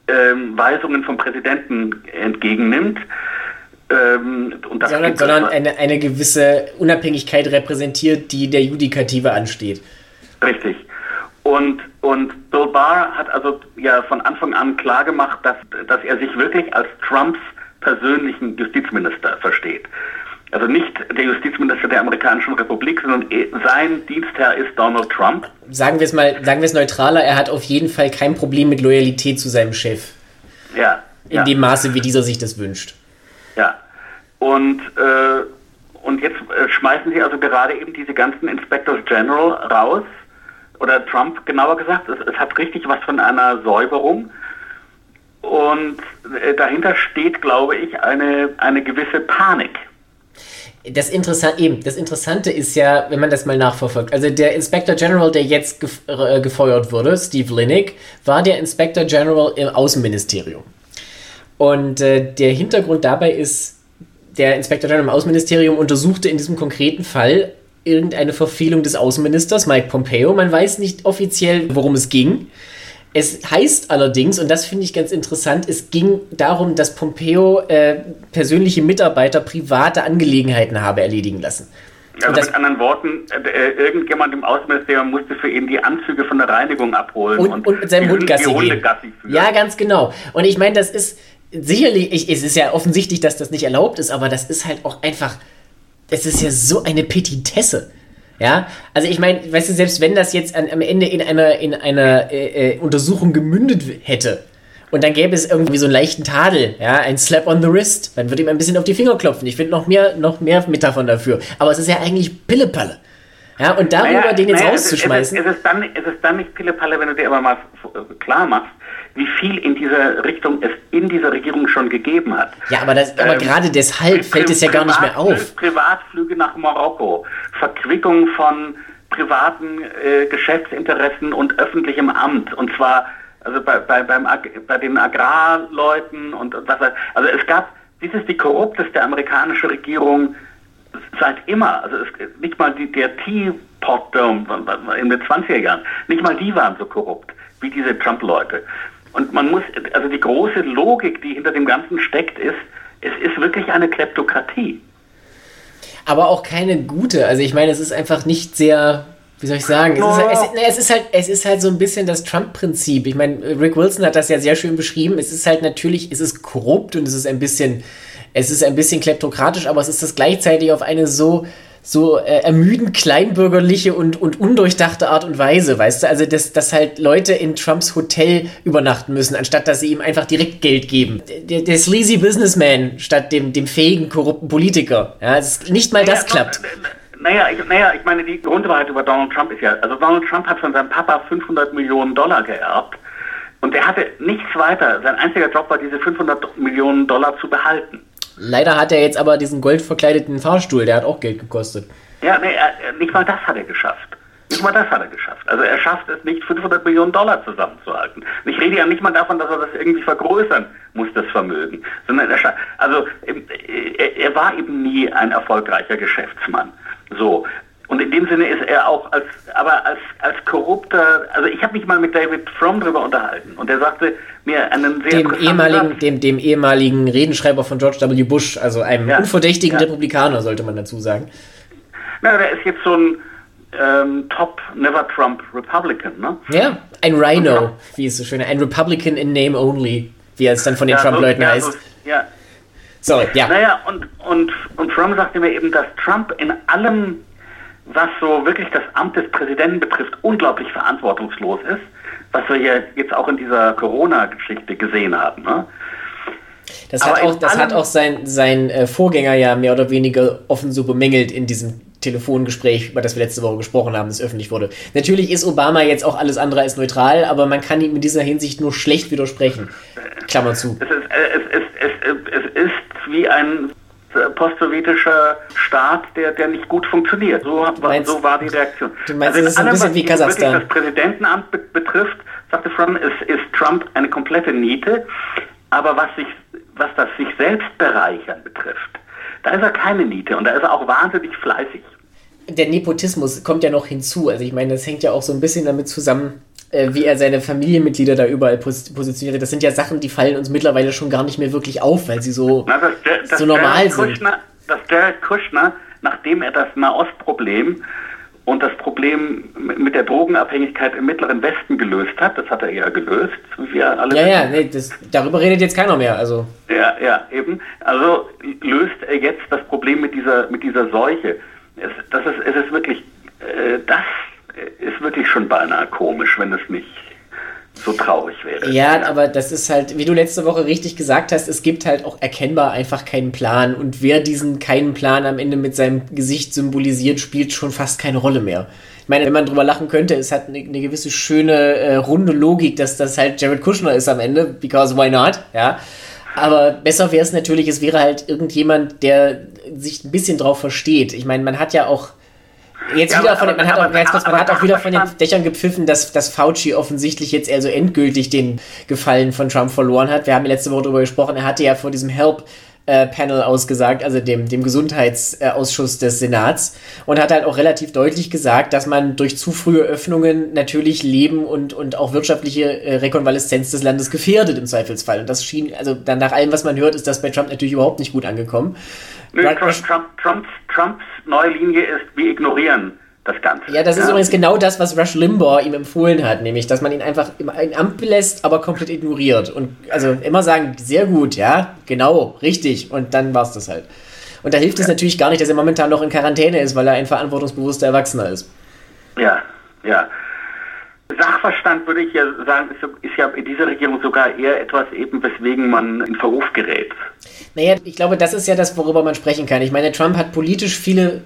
ähm, Weisungen vom Präsidenten entgegennimmt. Ähm, sondern, sondern eine, eine gewisse Unabhängigkeit repräsentiert, die der Judikative ansteht. Richtig. Und, und Bill Barr hat also ja von Anfang an klargemacht, dass, dass er sich wirklich als Trumps persönlichen Justizminister versteht. Also nicht der Justizminister der amerikanischen Republik, sondern sein Dienstherr ist Donald Trump. Sagen wir es mal, sagen wir es neutraler, er hat auf jeden Fall kein Problem mit Loyalität zu seinem Chef. Ja. In ja. dem Maße, wie dieser sich das wünscht. Ja. Und, äh, und jetzt äh, schmeißen sie also gerade eben diese ganzen Inspectors General raus. Oder Trump genauer gesagt, es, es hat richtig was von einer Säuberung. Und äh, dahinter steht, glaube ich, eine, eine gewisse Panik das, Interessant, eben, das Interessante ist ja, wenn man das mal nachverfolgt, also der Inspector General, der jetzt gef äh, gefeuert wurde, Steve Linnick, war der Inspector General im Außenministerium. Und äh, der Hintergrund dabei ist, der Inspector General im Außenministerium untersuchte in diesem konkreten Fall irgendeine Verfehlung des Außenministers Mike Pompeo. Man weiß nicht offiziell, worum es ging. Es heißt allerdings, und das finde ich ganz interessant, es ging darum, dass Pompeo äh, persönliche Mitarbeiter private Angelegenheiten habe erledigen lassen. Also das, mit anderen Worten, äh, irgendjemand im Außenministerium musste für ihn die Anzüge von der Reinigung abholen und, und, und mit seinem Hund Gassi gehen. Ja, ganz genau. Und ich meine, das ist sicherlich, ich, es ist ja offensichtlich, dass das nicht erlaubt ist, aber das ist halt auch einfach, das ist ja so eine Petitesse. Ja, also ich meine, weißt du, selbst wenn das jetzt an, am Ende in einer, in einer äh, äh, Untersuchung gemündet hätte und dann gäbe es irgendwie so einen leichten Tadel, ja, ein Slap on the wrist, dann würde ihm ein bisschen auf die Finger klopfen. Ich finde noch mehr, noch mehr Metaphern dafür. Aber es ist ja eigentlich Pillepalle. Ja, und darüber naja, den jetzt naja, rauszuschmeißen. Es ist, es, ist dann, es ist dann nicht Pillepalle, wenn du dir aber mal klar machst, wie viel in dieser Richtung es in dieser Regierung schon gegeben hat. Ja, aber, das, aber ähm, gerade deshalb fällt es ja gar nicht mehr auf. Privatflüge nach Marokko, Verquickung von privaten äh, Geschäftsinteressen und öffentlichem Amt. Und zwar also bei, bei, beim, bei den Agrarleuten und, und was. Also es gab, dies ist die korrupteste amerikanische Regierung seit immer. Also es, nicht mal die, der Teapot-Dome in den 20er Jahren, nicht mal die waren so korrupt wie diese Trump-Leute. Und man muss, also die große Logik, die hinter dem Ganzen steckt, ist, es ist wirklich eine Kleptokratie. Aber auch keine gute. Also ich meine, es ist einfach nicht sehr, wie soll ich sagen? Es, ist, halt, es, es, ist, halt, es ist halt so ein bisschen das Trump-Prinzip. Ich meine, Rick Wilson hat das ja sehr schön beschrieben. Es ist halt natürlich, es ist korrupt und es ist ein bisschen, es ist ein bisschen kleptokratisch, aber es ist das gleichzeitig auf eine so so äh, ermüdend kleinbürgerliche und, und undurchdachte Art und Weise, weißt du? Also, dass, dass halt Leute in Trumps Hotel übernachten müssen, anstatt dass sie ihm einfach direkt Geld geben. Der, der sleazy Businessman statt dem, dem fähigen, korrupten Politiker. Ja, ist, nicht mal das klappt. Naja ich, naja, ich meine, die Grundwahrheit über Donald Trump ist ja, also Donald Trump hat von seinem Papa 500 Millionen Dollar geerbt und er hatte nichts weiter. Sein einziger Job war, diese 500 Millionen Dollar zu behalten. Leider hat er jetzt aber diesen goldverkleideten Fahrstuhl, der hat auch Geld gekostet. Ja, nee, nicht mal das hat er geschafft. Nicht mal das hat er geschafft. Also er schafft es nicht, 500 Millionen Dollar zusammenzuhalten. Und ich rede ja nicht mal davon, dass er das irgendwie vergrößern muss, das Vermögen. Sondern er, also er, er war eben nie ein erfolgreicher Geschäftsmann. So. Und in dem Sinne ist er auch als, aber als, als korrupter, also ich habe mich mal mit David Fromm drüber unterhalten und er sagte mir einen sehr dem ehemaligen, dem, dem ehemaligen Redenschreiber von George W. Bush, also einem ja, unverdächtigen ja. Republikaner, sollte man dazu sagen. Na, der ist jetzt so ein ähm, Top Never Trump Republican, ne? Ja, ein Rhino, wie es so schön, ein Republican in Name only, wie es dann von den ja, Trump-Leuten so, heißt. So, ja. So, ja. Naja, und, und, und Trump sagte mir eben, dass Trump in allem was so wirklich das Amt des Präsidenten betrifft, unglaublich verantwortungslos ist, was wir ja jetzt auch in dieser Corona-Geschichte gesehen haben. Ne? Das, hat auch, das hat auch, sein, sein äh, Vorgänger ja mehr oder weniger offen so bemängelt in diesem Telefongespräch, über das wir letzte Woche gesprochen haben, das öffentlich wurde. Natürlich ist Obama jetzt auch alles andere als neutral, aber man kann ihm in dieser Hinsicht nur schlecht widersprechen. Klammer zu. Es ist, äh, es, es, es, es ist wie ein postsowjetischer Staat, der, der nicht gut funktioniert. So, meinst, so war die Reaktion. Du meinst, also in allem, was das Präsidentenamt be betrifft, sagte Fromm, ist, ist Trump eine komplette Niete. Aber was, sich, was das sich selbst bereichern betrifft, da ist er keine Niete und da ist er auch wahnsinnig fleißig. Der Nepotismus kommt ja noch hinzu. Also ich meine, das hängt ja auch so ein bisschen damit zusammen, äh, wie er seine Familienmitglieder da überall pos positioniert. Das sind ja Sachen, die fallen uns mittlerweile schon gar nicht mehr wirklich auf, weil sie so, Na, das, das so normal Jared sind. Kushner, dass Jared Kushner, nachdem er das Nahostproblem und das Problem mit der Drogenabhängigkeit im Mittleren Westen gelöst hat. Das hat er ja gelöst, wie wir alle Ja, wissen. ja, nee, das, darüber redet jetzt keiner mehr. Also. Ja, ja, eben. Also löst er jetzt das Problem mit dieser, mit dieser Seuche. Es, das ist, es ist wirklich, äh, das ist wirklich schon beinahe komisch, wenn es nicht so traurig wäre. Ja, aber das ist halt, wie du letzte Woche richtig gesagt hast, es gibt halt auch erkennbar einfach keinen Plan. Und wer diesen keinen Plan am Ende mit seinem Gesicht symbolisiert, spielt schon fast keine Rolle mehr. Ich meine, wenn man drüber lachen könnte, es hat eine, eine gewisse schöne äh, runde Logik, dass das halt Jared Kushner ist am Ende, because why not, ja. Aber besser wäre es natürlich, es wäre halt irgendjemand, der sich ein bisschen drauf versteht. Ich meine, man hat ja auch Jetzt ja, wieder aber, von den, man, hat, auch, jetzt, man hat auch wieder von den Dächern gepfiffen, dass, dass Fauci offensichtlich jetzt also endgültig den Gefallen von Trump verloren hat. Wir haben letzte Woche darüber gesprochen, er hatte ja vor diesem Help äh, Panel ausgesagt, also dem, dem Gesundheitsausschuss des Senats, und hat halt auch relativ deutlich gesagt, dass man durch zu frühe Öffnungen natürlich Leben und, und auch wirtschaftliche äh, Rekonvaleszenz des Landes gefährdet im Zweifelsfall. Und das schien, also dann nach allem, was man hört, ist das bei Trump natürlich überhaupt nicht gut angekommen. Nö, Trump, Trump, Trumps, Trumps neue Linie ist, wir ignorieren das Ganze. Ja, das ist ja. übrigens genau das, was Rush Limbaugh ihm empfohlen hat, nämlich, dass man ihn einfach im, Amt lässt, aber komplett ignoriert. Und also immer sagen, sehr gut, ja, genau, richtig. Und dann war es das halt. Und da hilft ja. es natürlich gar nicht, dass er momentan noch in Quarantäne ist, weil er ein verantwortungsbewusster Erwachsener ist. Ja, ja. Sachverstand würde ich ja sagen, ist, ja in dieser Regierung sogar eher etwas eben, weswegen man in Verruf gerät. Naja, ich glaube, das ist ja das, worüber man sprechen kann. Ich meine, Trump hat politisch viele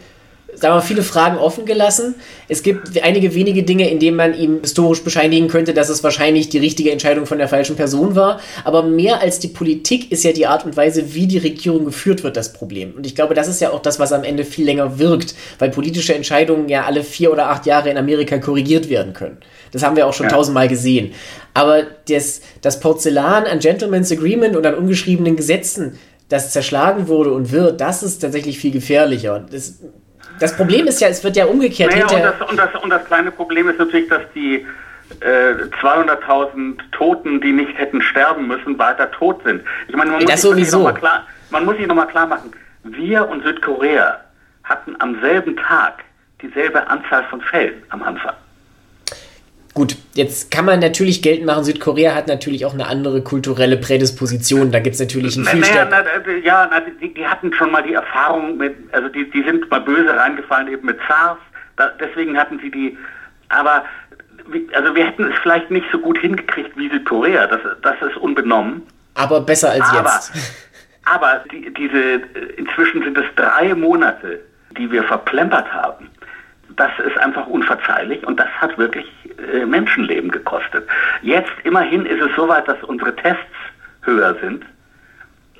sagen wir, viele Fragen offen gelassen. Es gibt einige wenige Dinge, in denen man ihm historisch bescheinigen könnte, dass es wahrscheinlich die richtige Entscheidung von der falschen Person war. Aber mehr als die Politik ist ja die Art und Weise, wie die Regierung geführt wird, das Problem. Und ich glaube, das ist ja auch das, was am Ende viel länger wirkt, weil politische Entscheidungen ja alle vier oder acht Jahre in Amerika korrigiert werden können. Das haben wir auch schon ja. tausendmal gesehen. Aber das, das Porzellan an Gentleman's Agreement und an ungeschriebenen Gesetzen, das zerschlagen wurde und wird, das ist tatsächlich viel gefährlicher. Das das Problem ist ja, es wird ja umgekehrt naja, und, das, und, das, und das kleine Problem ist natürlich, dass die äh, 200.000 Toten, die nicht hätten sterben müssen, weiter tot sind. Ich meine, man muss, das sich, noch mal klar, man muss sich nochmal klar machen, wir und Südkorea hatten am selben Tag dieselbe Anzahl von Fällen am Anfang. Gut, jetzt kann man natürlich geltend machen, Südkorea hat natürlich auch eine andere kulturelle Prädisposition. Da gibt es natürlich einen viel naja, na, Ja, na, die, die, hatten schon mal die Erfahrung mit, also die, die sind mal böse reingefallen eben mit SARS. Da, deswegen hatten sie die, aber also wir hätten es vielleicht nicht so gut hingekriegt wie Südkorea. Das, das ist unbenommen. Aber besser als aber, jetzt. Aber die, diese, inzwischen sind es drei Monate, die wir verplempert haben das ist einfach unverzeihlich und das hat wirklich äh, Menschenleben gekostet. Jetzt immerhin ist es so weit, dass unsere Tests höher sind.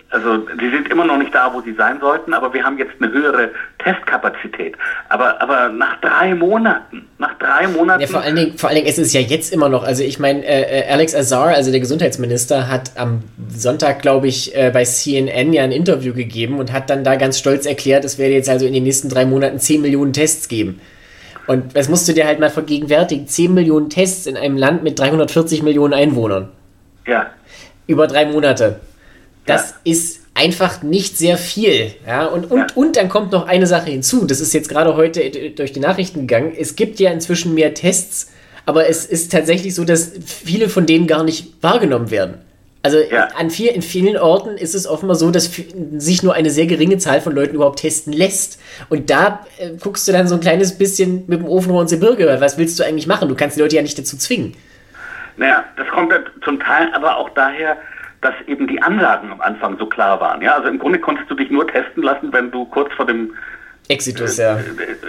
Also sie sind immer noch nicht da, wo sie sein sollten, aber wir haben jetzt eine höhere Testkapazität. Aber, aber nach drei Monaten, nach drei Monaten. Ja, vor allen Dingen, vor allen Dingen ist es ja jetzt immer noch. Also ich meine, äh, äh, Alex Azar, also der Gesundheitsminister, hat am Sonntag, glaube ich, äh, bei CNN ja ein Interview gegeben und hat dann da ganz stolz erklärt, es werde jetzt also in den nächsten drei Monaten 10 Millionen Tests geben. Und das musst du dir halt mal vergegenwärtigen. 10 Millionen Tests in einem Land mit 340 Millionen Einwohnern. Ja. Über drei Monate. Das ja. ist einfach nicht sehr viel. Ja, und, und, ja. und dann kommt noch eine Sache hinzu. Das ist jetzt gerade heute durch die Nachrichten gegangen. Es gibt ja inzwischen mehr Tests, aber es ist tatsächlich so, dass viele von denen gar nicht wahrgenommen werden. Also ja. an viel, in vielen Orten ist es offenbar so, dass sich nur eine sehr geringe Zahl von Leuten überhaupt testen lässt. Und da äh, guckst du dann so ein kleines bisschen mit dem Ofenrohr ins Gebirge. Was willst du eigentlich machen? Du kannst die Leute ja nicht dazu zwingen. Naja, das kommt zum Teil aber auch daher, dass eben die Anlagen am Anfang so klar waren. Ja, also im Grunde konntest du dich nur testen lassen, wenn du kurz vor dem Exitus, ja.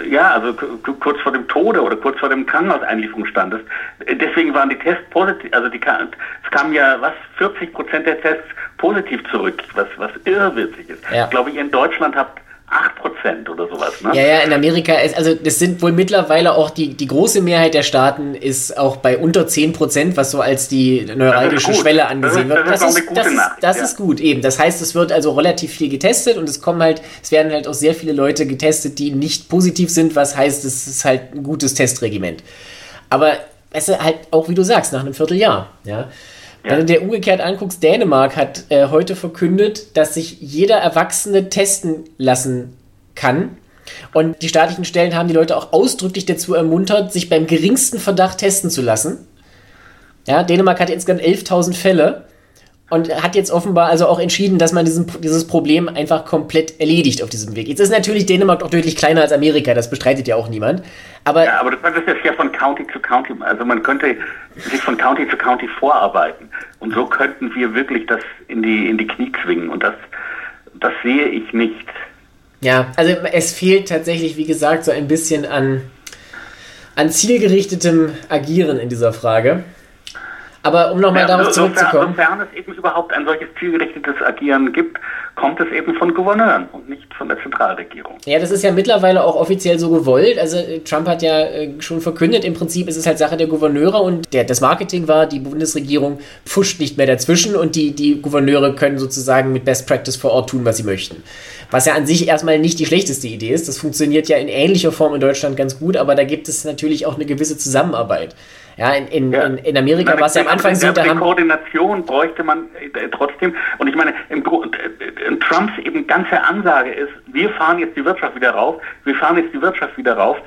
Ja, also kurz vor dem Tode oder kurz vor dem Krankenhauseinlieferung standest. Deswegen waren die Tests positiv, also die, es kamen ja, was, 40 Prozent der Tests positiv zurück, was, was irrwitzig ist. Ja. Ich glaube, ihr in Deutschland habt 8% oder sowas, ne? Ja, ja, in Amerika ist, also das sind wohl mittlerweile auch die, die große Mehrheit der Staaten ist auch bei unter 10%, was so als die neuralgische Schwelle angesehen wird. Das, ist, das, ist, das ja. ist gut, eben. Das heißt, es wird also relativ viel getestet und es kommen halt, es werden halt auch sehr viele Leute getestet, die nicht positiv sind, was heißt, es ist halt ein gutes Testregiment. Aber es ist halt auch, wie du sagst, nach einem Vierteljahr, ja. Wenn du dir umgekehrt anguckst, Dänemark hat äh, heute verkündet, dass sich jeder Erwachsene testen lassen kann. Und die staatlichen Stellen haben die Leute auch ausdrücklich dazu ermuntert, sich beim geringsten Verdacht testen zu lassen. Ja, Dänemark hat insgesamt 11.000 Fälle und hat jetzt offenbar also auch entschieden, dass man diesen, dieses Problem einfach komplett erledigt auf diesem Weg. Jetzt ist natürlich Dänemark auch deutlich kleiner als Amerika, das bestreitet ja auch niemand. Aber, ja, aber könntest jetzt ja von County zu County, also man könnte sich von County zu County vorarbeiten. Und so könnten wir wirklich das in die, in die Knie zwingen. Und das, das sehe ich nicht. Ja, also es fehlt tatsächlich, wie gesagt, so ein bisschen an, an zielgerichtetem Agieren in dieser Frage. Aber um nochmal ja, darauf so, zurückzukommen. Sofern es eben überhaupt ein solches zielgerichtetes Agieren gibt, kommt es eben von Gouverneuren und nicht von der Zentralregierung. Ja, das ist ja mittlerweile auch offiziell so gewollt. Also äh, Trump hat ja äh, schon verkündet, im Prinzip ist es halt Sache der Gouverneure und der, das Marketing war, die Bundesregierung pfuscht nicht mehr dazwischen und die, die Gouverneure können sozusagen mit Best Practice vor Ort tun, was sie möchten. Was ja an sich erstmal nicht die schlechteste Idee ist. Das funktioniert ja in ähnlicher Form in Deutschland ganz gut, aber da gibt es natürlich auch eine gewisse Zusammenarbeit. Ja, in, in, ja. in, in Amerika war es ja am Anfang so, da haben... Koordination bräuchte man äh, trotzdem. Und ich meine, im, äh, Trumps eben ganze Ansage ist, wir fahren jetzt die Wirtschaft wieder rauf, wir fahren jetzt die Wirtschaft wieder rauf,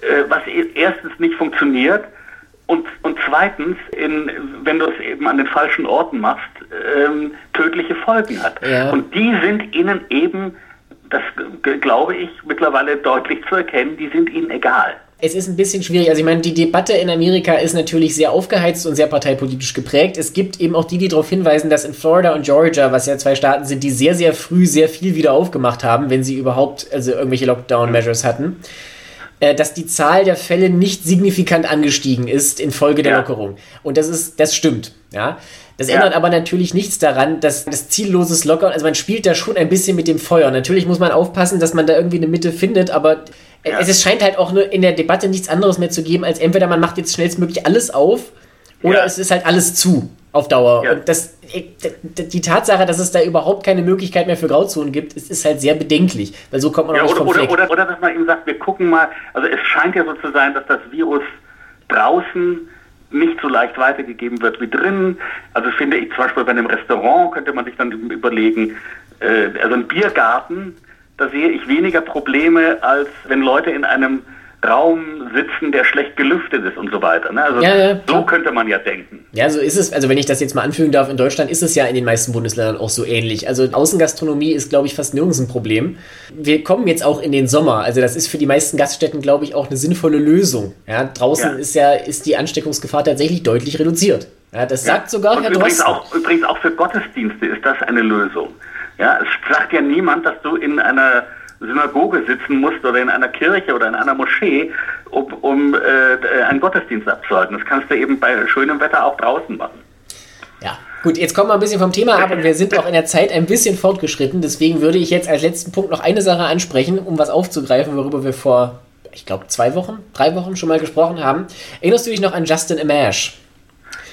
äh, was e-, erstens nicht funktioniert und, und zweitens, in, wenn du es eben an den falschen Orten machst, ähm, tödliche Folgen hat. Ja. Und die sind ihnen eben, das glaube ich, mittlerweile deutlich zu erkennen, die sind ihnen egal es ist ein bisschen schwierig. Also ich meine, die Debatte in Amerika ist natürlich sehr aufgeheizt und sehr parteipolitisch geprägt. Es gibt eben auch die, die darauf hinweisen, dass in Florida und Georgia, was ja zwei Staaten sind, die sehr, sehr früh sehr viel wieder aufgemacht haben, wenn sie überhaupt also irgendwelche Lockdown-Measures hatten, äh, dass die Zahl der Fälle nicht signifikant angestiegen ist infolge der ja. Lockerung. Und das ist, das stimmt. Ja. Das ja. ändert aber natürlich nichts daran, dass das zielloses Lockdown, also man spielt da schon ein bisschen mit dem Feuer. Natürlich muss man aufpassen, dass man da irgendwie eine Mitte findet, aber ja. es scheint halt auch nur in der Debatte nichts anderes mehr zu geben, als entweder man macht jetzt schnellstmöglich alles auf oder ja. es ist halt alles zu auf Dauer. Ja. Und das, die Tatsache, dass es da überhaupt keine Möglichkeit mehr für Grauzonen gibt, ist, ist halt sehr bedenklich, weil so kommt man ja, auch nicht oder, vom oder, oder, oder dass man eben sagt, wir gucken mal, also es scheint ja so zu sein, dass das Virus draußen nicht so leicht weitergegeben wird wie drinnen. Also finde ich zum Beispiel bei einem Restaurant könnte man sich dann überlegen, äh, also ein Biergarten, da sehe ich weniger Probleme, als wenn Leute in einem Raum sitzen, der schlecht gelüftet ist und so weiter. Ne? Also ja, ja, so könnte man ja denken. Ja, so ist es. Also wenn ich das jetzt mal anfügen darf, in Deutschland ist es ja in den meisten Bundesländern auch so ähnlich. Also Außengastronomie ist, glaube ich, fast nirgends ein Problem. Wir kommen jetzt auch in den Sommer. Also das ist für die meisten Gaststätten, glaube ich, auch eine sinnvolle Lösung. Ja, draußen ja. ist ja ist die Ansteckungsgefahr tatsächlich deutlich reduziert. Ja, das sagt sogar und Herr übrigens auch, übrigens auch für Gottesdienste ist das eine Lösung. Ja, es sagt ja niemand, dass du in einer Synagoge sitzen musst oder in einer Kirche oder in einer Moschee, um, um äh, einen Gottesdienst abzuhalten. Das kannst du eben bei schönem Wetter auch draußen machen. Ja, gut, jetzt kommen wir ein bisschen vom Thema ab und wir sind auch in der Zeit ein bisschen fortgeschritten. Deswegen würde ich jetzt als letzten Punkt noch eine Sache ansprechen, um was aufzugreifen, worüber wir vor, ich glaube, zwei Wochen, drei Wochen schon mal gesprochen haben. Erinnerst du dich noch an Justin Amash?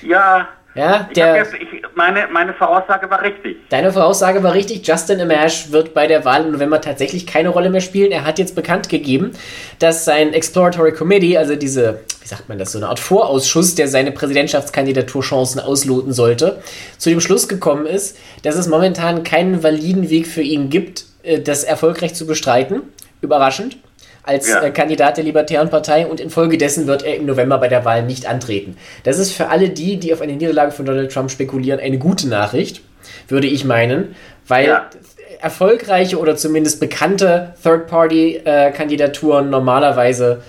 Ja, ja, der, jetzt, ich, meine, meine Voraussage war richtig. Deine Voraussage war richtig. Justin Amash wird bei der Wahl im November tatsächlich keine Rolle mehr spielen. Er hat jetzt bekannt gegeben, dass sein Exploratory Committee, also diese, wie sagt man das, so eine Art Vorausschuss, der seine Präsidentschaftskandidaturchancen ausloten sollte, zu dem Schluss gekommen ist, dass es momentan keinen validen Weg für ihn gibt, äh, das erfolgreich zu bestreiten. Überraschend als ja. äh, Kandidat der Libertären Partei und infolgedessen wird er im November bei der Wahl nicht antreten. Das ist für alle die, die auf eine Niederlage von Donald Trump spekulieren, eine gute Nachricht, würde ich meinen, weil ja. erfolgreiche oder zumindest bekannte Third-Party-Kandidaturen normalerweise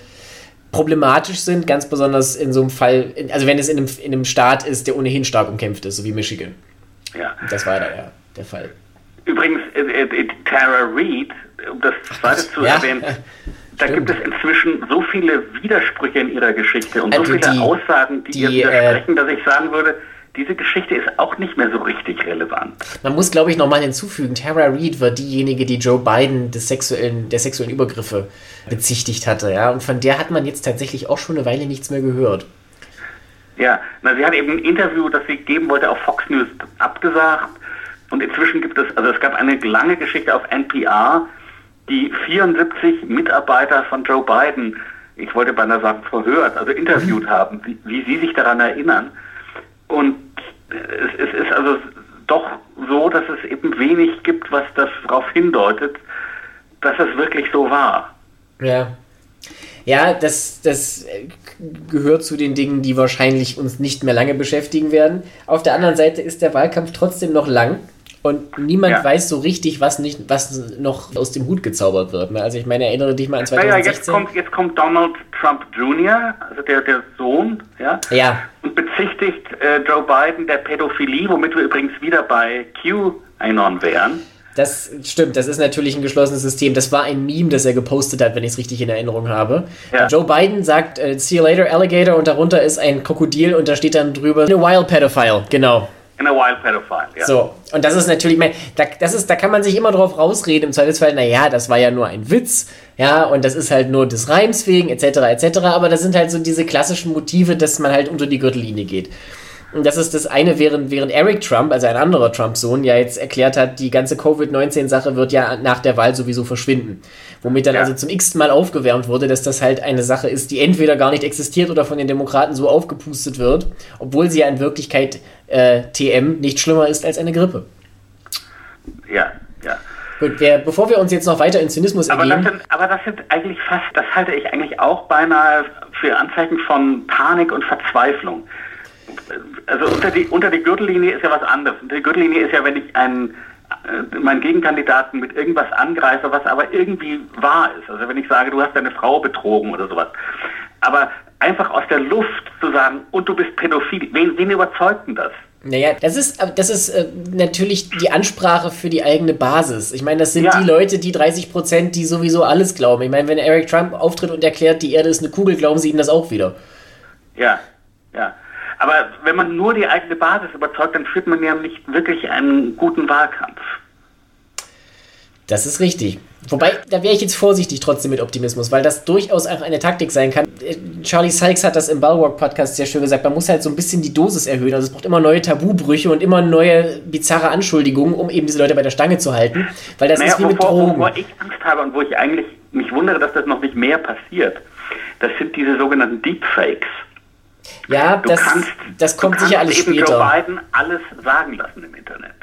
problematisch sind, ganz besonders in so einem Fall, also wenn es in einem, in einem Staat ist, der ohnehin stark umkämpft ist, so wie Michigan. Ja. Das war da ja der Fall. Übrigens, äh, äh, Tara Reid, um das zweite zu ja. erwähnen, da Stimmt. gibt es inzwischen so viele Widersprüche in ihrer Geschichte und also so viele die, Aussagen, die, die ihr widersprechen, äh, dass ich sagen würde, diese Geschichte ist auch nicht mehr so richtig relevant. Man muss, glaube ich, nochmal hinzufügen, Tara Reid war diejenige, die Joe Biden des sexuellen, der sexuellen Übergriffe bezichtigt hatte. Ja? Und von der hat man jetzt tatsächlich auch schon eine Weile nichts mehr gehört. Ja, na, sie hat eben ein Interview, das sie geben wollte, auf Fox News abgesagt. Und inzwischen gibt es, also es gab eine lange Geschichte auf NPR, die 74 Mitarbeiter von Joe Biden, ich wollte beinahe sagen verhört, also interviewt haben, wie, wie sie sich daran erinnern. Und es, es ist also doch so, dass es eben wenig gibt, was darauf hindeutet, dass es wirklich so war. Ja. Ja, das, das gehört zu den Dingen, die wahrscheinlich uns nicht mehr lange beschäftigen werden. Auf der anderen Seite ist der Wahlkampf trotzdem noch lang. Und niemand ja. weiß so richtig, was, nicht, was noch aus dem Hut gezaubert wird. Ne? Also ich meine, erinnere dich mal an 2016. Ja, jetzt kommt, jetzt kommt Donald Trump Jr., also der, der Sohn, ja, ja. und bezichtigt äh, Joe Biden der Pädophilie, womit wir übrigens wieder bei QAnon wären. Das stimmt, das ist natürlich ein geschlossenes System. Das war ein Meme, das er gepostet hat, wenn ich es richtig in Erinnerung habe. Ja. Joe Biden sagt, äh, see you later, Alligator, und darunter ist ein Krokodil und da steht dann drüber, a wild pedophile, genau. In a wild pedophile, ja. So, und das ist natürlich, mein, da, das ist, da kann man sich immer drauf rausreden, im Zweifelsfall, naja, das war ja nur ein Witz, ja, und das ist halt nur des Reims wegen, etc., etc., aber das sind halt so diese klassischen Motive, dass man halt unter die Gürtellinie geht. Und das ist das eine, während, während Eric Trump, also ein anderer Trump-Sohn, ja jetzt erklärt hat, die ganze Covid-19-Sache wird ja nach der Wahl sowieso verschwinden. Womit dann ja. also zum x Mal aufgewärmt wurde, dass das halt eine Sache ist, die entweder gar nicht existiert oder von den Demokraten so aufgepustet wird, obwohl sie ja in Wirklichkeit äh, TM nicht schlimmer ist als eine Grippe. Ja, ja. Gut, wer, bevor wir uns jetzt noch weiter in Zynismus aber ergeben... Das sind, aber das sind eigentlich fast, das halte ich eigentlich auch beinahe für Anzeichen von Panik und Verzweiflung also unter die, unter die Gürtellinie ist ja was anderes. Unter die Gürtellinie ist ja, wenn ich einen, äh, meinen Gegenkandidaten mit irgendwas angreife, was aber irgendwie wahr ist. Also wenn ich sage, du hast deine Frau betrogen oder sowas. Aber einfach aus der Luft zu sagen, und du bist pädophil, wen, wen überzeugt denn das? Naja, das ist, das ist äh, natürlich die Ansprache für die eigene Basis. Ich meine, das sind ja. die Leute, die 30 Prozent, die sowieso alles glauben. Ich meine, wenn Eric Trump auftritt und erklärt, die Erde ist eine Kugel, glauben sie ihm das auch wieder. Ja, ja. Aber wenn man nur die eigene Basis überzeugt, dann führt man ja nicht wirklich einen guten Wahlkampf. Das ist richtig. Wobei, da wäre ich jetzt vorsichtig trotzdem mit Optimismus, weil das durchaus auch eine Taktik sein kann. Charlie Sykes hat das im Bulwark-Podcast sehr schön gesagt, man muss halt so ein bisschen die Dosis erhöhen. Also es braucht immer neue Tabubrüche und immer neue bizarre Anschuldigungen, um eben diese Leute bei der Stange zu halten. Weil das naja, ist wie mit Drogen. Wovor ich Angst habe und wo ich eigentlich mich wundere, dass das noch nicht mehr passiert, das sind diese sogenannten Deepfakes. Ja, du das, kannst, das kommt sicher alles eben später. Joe Biden alles sagen lassen im Internet.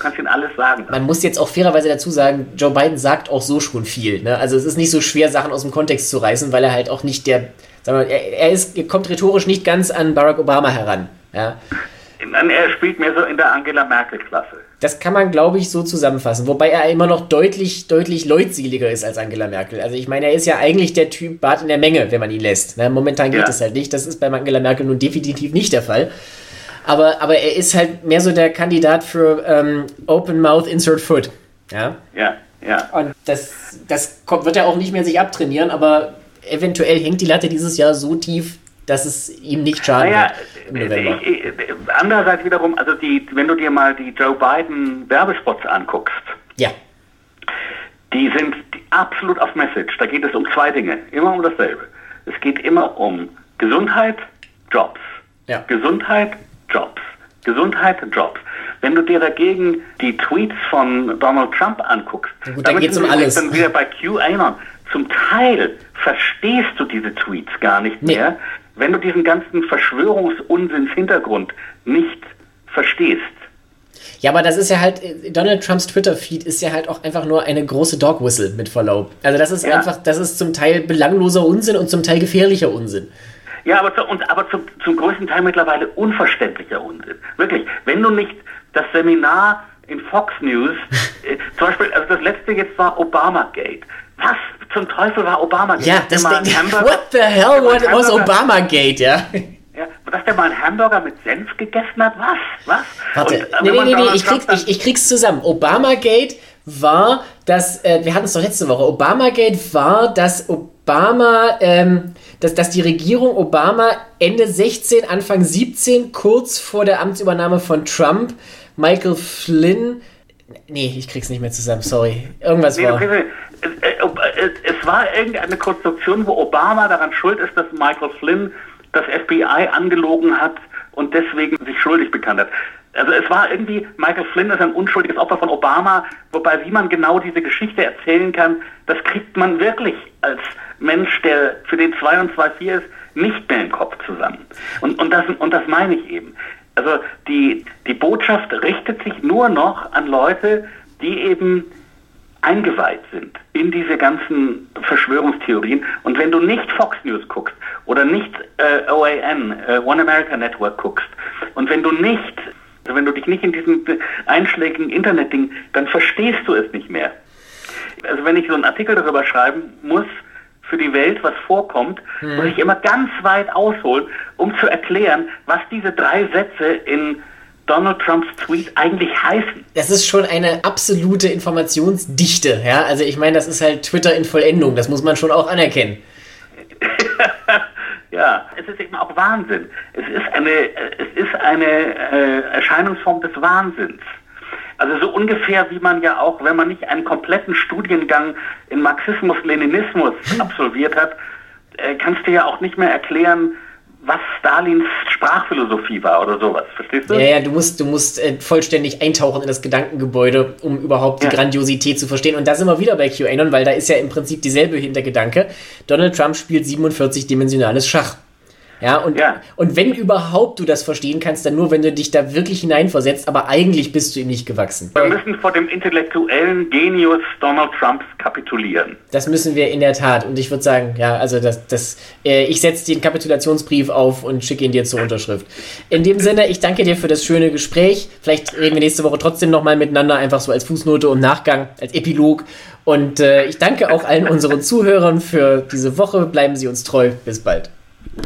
Du kannst ihn alles sagen. Man muss jetzt auch fairerweise dazu sagen, Joe Biden sagt auch so schon viel. Ne? Also es ist nicht so schwer, Sachen aus dem Kontext zu reißen, weil er halt auch nicht der, sagen wir, er, er, ist, er kommt rhetorisch nicht ganz an Barack Obama heran. Ja? Er spielt mehr so in der Angela Merkel-Klasse. Das kann man, glaube ich, so zusammenfassen. Wobei er immer noch deutlich, deutlich leutseliger ist als Angela Merkel. Also ich meine, er ist ja eigentlich der Typ Bart in der Menge, wenn man ihn lässt. Na, momentan geht ja. das halt nicht. Das ist bei Angela Merkel nun definitiv nicht der Fall. Aber, aber er ist halt mehr so der Kandidat für ähm, Open Mouth Insert Foot. Ja, ja. ja. Und das, das kommt, wird er auch nicht mehr sich abtrainieren, aber eventuell hängt die Latte dieses Jahr so tief, dass es ihm nicht schaden naja, wird im Ich, ich, andererseits wiederum, also die, wenn du dir mal die Joe Biden Werbespots anguckst, ja. die sind absolut auf Message. Da geht es um zwei Dinge, immer um dasselbe. Es geht immer um Gesundheit, Jobs. Ja. Gesundheit, Jobs. Gesundheit, Jobs. Wenn du dir dagegen die Tweets von Donald Trump anguckst, gut, dann geht es um alles. Dann wieder bei QAnon. Zum Teil verstehst du diese Tweets gar nicht nee. mehr, wenn du diesen ganzen Verschwörungsunsinns-Hintergrund nicht verstehst. Ja, aber das ist ja halt, Donald Trumps Twitter-Feed ist ja halt auch einfach nur eine große Dogwhistle mit Verlaub. Also das ist ja. einfach, das ist zum Teil belangloser Unsinn und zum Teil gefährlicher Unsinn. Ja, aber, zu, und, aber zum, zum größten Teil mittlerweile unverständlicher Unsinn. Wirklich, wenn du nicht das Seminar in Fox News, äh, zum Beispiel, also das letzte jetzt war Obamagate. Was zum Teufel war Obamagate? Ja, das der What the hell what was Obamagate, ja? Ja, dass der mal einen Hamburger mit Senf gegessen hat? Was? Was? Warte, Und, äh, nee, nee, nee, nee, ich, krieg, ich, ich krieg's zusammen. Obamagate war das, äh, wir hatten es doch letzte Woche, Obamagate war, dass Obama, ähm, dass, dass die Regierung Obama Ende 16, Anfang 17, kurz vor der Amtsübernahme von Trump, Michael Flynn, nee, ich krieg's nicht mehr zusammen, sorry, irgendwas nee, war. Äh, äh, es war irgendeine Konstruktion, wo Obama daran schuld ist, dass Michael Flynn das FBI angelogen hat und deswegen sich schuldig bekannt hat. Also es war irgendwie, Michael Flynn ist ein unschuldiges Opfer von Obama, wobei wie man genau diese Geschichte erzählen kann, das kriegt man wirklich als Mensch, der für den 2 und 2 4 ist, nicht mehr im Kopf zusammen. Und, und, das, und das meine ich eben. Also die, die Botschaft richtet sich nur noch an Leute, die eben eingeweiht sind in diese ganzen Verschwörungstheorien und wenn du nicht Fox News guckst oder nicht äh, OAN, äh, One America Network guckst und wenn du nicht, also wenn du dich nicht in diesem einschlägigen Internetding, dann verstehst du es nicht mehr. Also wenn ich so einen Artikel darüber schreiben muss, für die Welt was vorkommt, hm. muss ich immer ganz weit ausholen, um zu erklären, was diese drei Sätze in Donald Trumps Tweet eigentlich heißen. Das ist schon eine absolute Informationsdichte, ja. Also ich meine, das ist halt Twitter in Vollendung, das muss man schon auch anerkennen. ja, es ist eben auch Wahnsinn. Es ist eine, es ist eine äh, Erscheinungsform des Wahnsinns. Also so ungefähr wie man ja auch, wenn man nicht einen kompletten Studiengang in Marxismus, Leninismus absolviert hat, äh, kannst du ja auch nicht mehr erklären, was Stalins Sprachphilosophie war oder sowas. Verstehst du? Ja, ja, du musst, du musst äh, vollständig eintauchen in das Gedankengebäude, um überhaupt die ja. Grandiosität zu verstehen. Und da sind wir wieder bei QAnon, weil da ist ja im Prinzip dieselbe Hintergedanke. Donald Trump spielt 47-dimensionales Schach. Ja und, ja. und wenn überhaupt du das verstehen kannst, dann nur, wenn du dich da wirklich hineinversetzt, aber eigentlich bist du ihm nicht gewachsen. Wir müssen vor dem intellektuellen Genius Donald Trumps kapitulieren. Das müssen wir in der Tat. Und ich würde sagen, ja, also das, das, äh, ich setze den Kapitulationsbrief auf und schicke ihn dir zur Unterschrift. In dem Sinne, ich danke dir für das schöne Gespräch. Vielleicht reden wir nächste Woche trotzdem nochmal miteinander, einfach so als Fußnote und Nachgang, als Epilog. Und äh, ich danke auch allen unseren Zuhörern für diese Woche. Bleiben Sie uns treu. Bis bald.